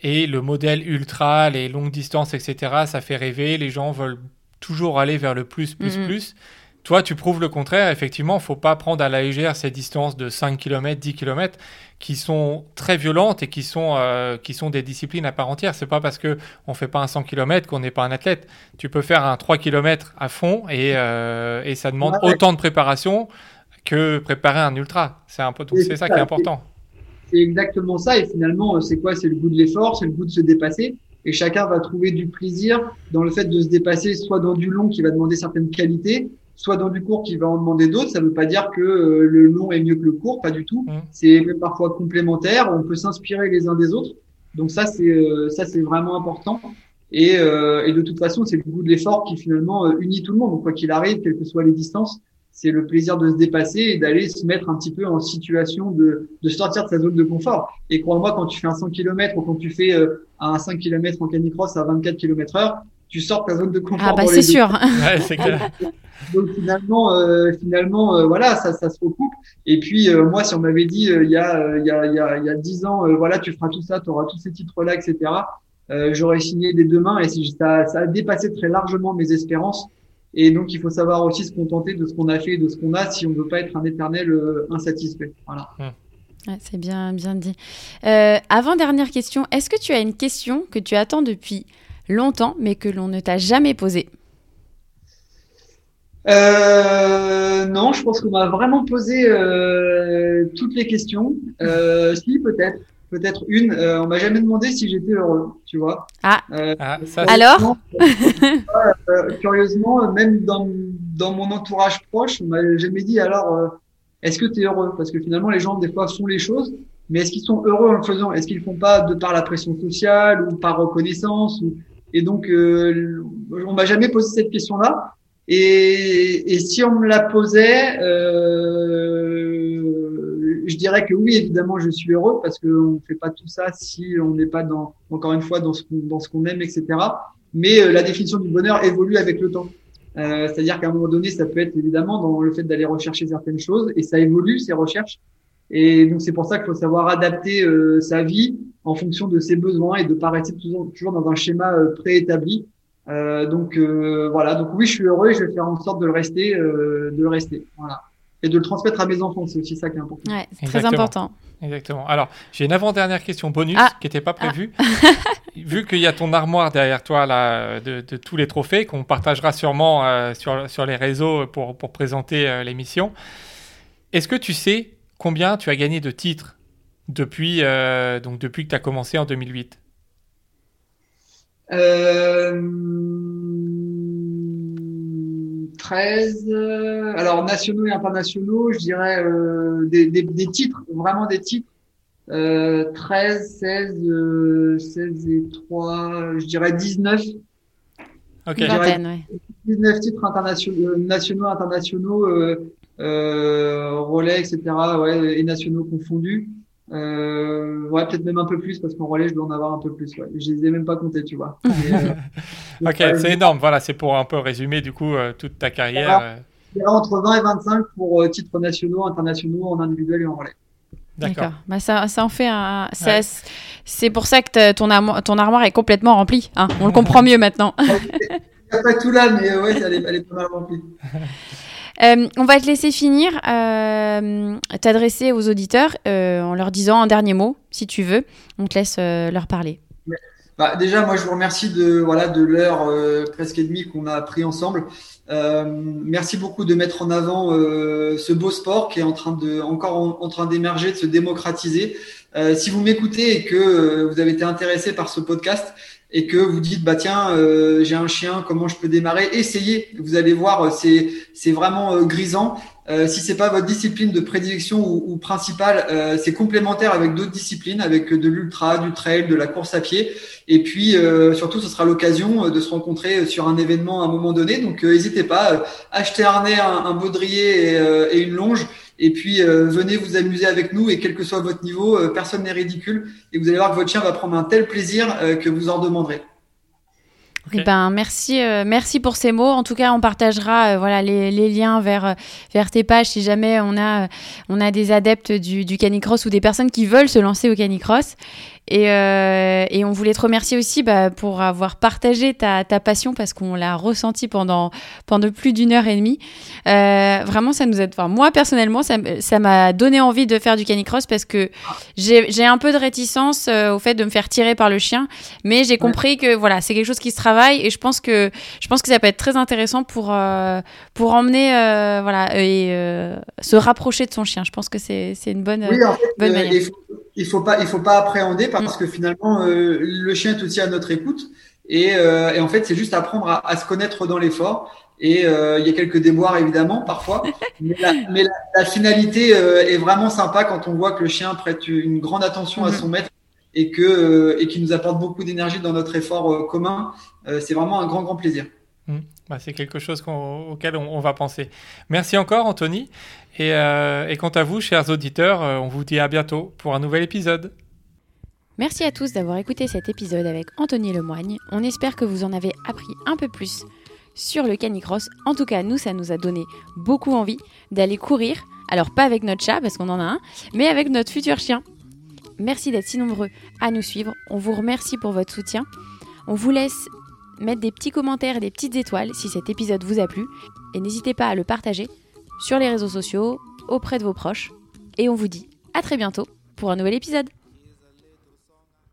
Et le modèle ultra, les longues distances, etc., ça fait rêver. Les gens veulent toujours aller vers le plus, plus, mm-hmm. plus. Toi, tu prouves le contraire. Effectivement, il ne faut pas prendre à la légère ces distances de 5 km, 10 km qui sont très violentes et qui sont, euh, qui sont des disciplines à part entière. C'est pas parce qu'on ne fait pas un 100 km qu'on n'est pas un athlète. Tu peux faire un 3 km à fond et, euh, et ça demande autant de préparation que préparer un ultra. C'est un peu c'est ça qui est important. C'est exactement ça. Et finalement, c'est quoi? C'est le goût de l'effort, c'est le goût de se dépasser. Et chacun va trouver du plaisir dans le fait de se dépasser, soit dans du long qui va demander certaines qualités, soit dans du court qui va en demander d'autres. Ça ne veut pas dire que euh, le long est mieux que le court, pas du tout. Mmh. C'est même parfois complémentaire. On peut s'inspirer les uns des autres. Donc ça, c'est euh, ça, c'est vraiment important. Et, euh, et, de toute façon, c'est le goût de l'effort qui finalement unit tout le monde. Donc quoi qu'il arrive, quelles que soient les distances, c'est le plaisir de se dépasser et d'aller se mettre un petit peu en situation de, de sortir de sa zone de confort. Et crois-moi, quand tu fais un 100 km ou quand tu fais un 5 km en canicross à 24 km heure, tu sors de ta zone de confort. Ah bah c'est sûr. ouais, c'est clair. Donc finalement, euh, finalement, euh, voilà, ça, ça se recoupe. Et puis euh, moi, si on m'avait dit il y a, il y a, il y a, il y a dix ans, voilà, tu feras tout ça, tu auras tous ces titres-là, etc. J'aurais signé des deux mains et ça, ça a dépassé très largement mes espérances. Et donc, il faut savoir aussi se contenter de ce qu'on a fait et de ce qu'on a si on ne veut pas être un éternel insatisfait. Voilà. Ouais, c'est bien, bien dit. Euh, avant dernière question, est-ce que tu as une question que tu attends depuis longtemps mais que l'on ne t'a jamais posée euh, non, je pense qu'on m'a vraiment posé euh, toutes les questions. Euh, si, peut-être. Peut-être une. Euh, on m'a jamais demandé si j'étais heureux, tu vois. Ah, euh, ah ça, alors Curieusement, même dans, dans mon entourage proche, on m'a jamais dit alors, est-ce que tu es heureux? Parce que finalement, les gens, des fois, font les choses, mais est-ce qu'ils sont heureux en le faisant? Est-ce qu'ils le font pas de par la pression sociale ou par reconnaissance ou... Et donc, on m'a jamais posé cette question-là. Et, et, si on me la posait, euh, je dirais que oui, évidemment, je suis heureux parce qu'on ne fait pas tout ça si on n'est pas dans, encore une fois, dans ce qu'on, dans ce qu'on aime, etc. Mais euh, la définition du bonheur évolue avec le temps. Euh, c'est-à-dire qu'à un moment donné, ça peut être évidemment dans le fait d'aller rechercher certaines choses et ça évolue ces recherches. Et donc c'est pour ça qu'il faut savoir adapter euh, sa vie en fonction de ses besoins et de pas rester toujours, toujours dans un schéma euh, préétabli euh, donc euh, voilà, donc oui, je suis heureux et je vais faire en sorte de le rester, euh, de le rester, voilà, et de le transmettre à mes enfants. C'est aussi ça qui est important. Ouais, c'est très important. Exactement. Alors, j'ai une avant-dernière question bonus ah. qui n'était pas prévue. Ah. Vu qu'il y a ton armoire derrière toi là, de, de tous les trophées qu'on partagera sûrement euh, sur, sur les réseaux pour, pour présenter euh, l'émission, est-ce que tu sais combien tu as gagné de titres depuis, donc depuis que tu as commencé en 2008 euh, 13. Alors, nationaux et internationaux, je dirais euh, des, des, des, titres, vraiment des titres. Euh, 13, 16, euh, 16 et 3, je dirais 19. Ok. Vingtaine, ouais. 19 titres internationaux, euh, nationaux, internationaux, euh, euh, relais, etc. Ouais, et nationaux confondus. Euh, ouais, peut-être même un peu plus parce qu'en relais, je dois en avoir un peu plus. Ouais. Je les ai même pas comptés, tu vois. euh, ok, c'est énorme. Voilà, c'est pour un peu résumer du coup euh, toute ta carrière. Euh. entre 20 et 25 pour euh, titres nationaux, internationaux, en individuel et en relais. D'accord. Bah ça, ça en fait un. Ouais. C'est pour ça que ton, armoire, ton armoire est complètement remplie. Hein. On le comprend mieux maintenant. Il n'y a pas tout là, mais ouais, elle est, elle est pas mal remplie. Euh, on va te laisser finir, euh, t'adresser aux auditeurs euh, en leur disant un dernier mot, si tu veux. On te laisse leur parler. Bah, déjà, moi, je vous remercie de voilà de l'heure presque et demie qu'on a pris ensemble. merci beaucoup de mettre en avant ce beau sport qui est en train de encore en, en train d'émerger, de se démocratiser. si vous m'écoutez et que vous avez été intéressé par ce podcast, et que vous dites bah tiens euh, j'ai un chien comment je peux démarrer? Essayez vous allez voir c'est c'est vraiment euh, grisant. Euh, si c'est pas votre discipline de prédilection ou, ou principale euh, c'est complémentaire avec d'autres disciplines avec de l'ultra du trail de la course à pied. Et puis euh, surtout ce sera l'occasion de se rencontrer sur un événement à un moment donné. Donc n'hésitez pas achetez un un, un baudrier et, et, une longe Et puis venez vous amuser avec nous et quel que soit votre niveau, personne n'est ridicule et vous allez voir que votre chien va prendre un tel plaisir que vous en demanderez. Eh ben, merci, euh, merci pour ces mots. En tout cas, on partagera euh, voilà, les, liens vers, euh, vers tes pages si jamais on a, on a des adeptes du, du canicross ou des personnes qui veulent se lancer au canicross. Et, euh, et, on voulait te remercier aussi bah, pour avoir partagé ta, ta passion parce qu'on l'a ressenti pendant, pendant plus d'une heure et demie. Euh, vraiment, ça nous aide. Enfin, moi, personnellement, ça m'a donné envie de faire du canicross parce que j'ai un peu de réticence euh, au fait de me faire tirer par le chien. Mais j'ai compris que voilà, c'est quelque chose qui se travaille et je pense que, je pense que ça peut être très intéressant pour, euh, pour emmener euh, voilà, et se rapprocher de son chien. Je pense que c'est une bonne, oui, en fait, bonne manière il faut pas il faut pas appréhender parce que finalement euh, le chien est aussi à notre écoute et, euh, et en fait c'est juste apprendre à, à, se connaître dans l'effort et euh, il y a quelques déboires évidemment parfois. Mais, la, mais la, finalité est vraiment sympa quand on voit que le chien prête une grande attention à mm-hmm. son maître et que et qui nous apporte beaucoup d'énergie dans notre effort commun. C'est vraiment un grand grand plaisir. Mm. bah, c'est quelque chose auquel on, on, va penser. Merci encore Anthony euh, et, quant à vous, chers auditeurs, euh, on vous dit à bientôt pour un nouvel épisode. Merci à tous d'avoir écouté cet épisode avec Anthony Lemoigne. On espère que vous en avez appris un peu plus sur le canicross. En tout cas, nous, ça nous a donné beaucoup envie d'aller courir. Alors, pas avec notre chat, parce qu'on en a un, mais avec notre futur chien. Merci d'être si nombreux à nous suivre. On vous remercie pour votre soutien. On vous laisse mettre des petits commentaires et des petites étoiles si cet épisode vous a plu. Et n'hésitez pas à le partager sur les réseaux sociaux, auprès de vos proches. Et on vous dit à très bientôt pour un nouvel épisode.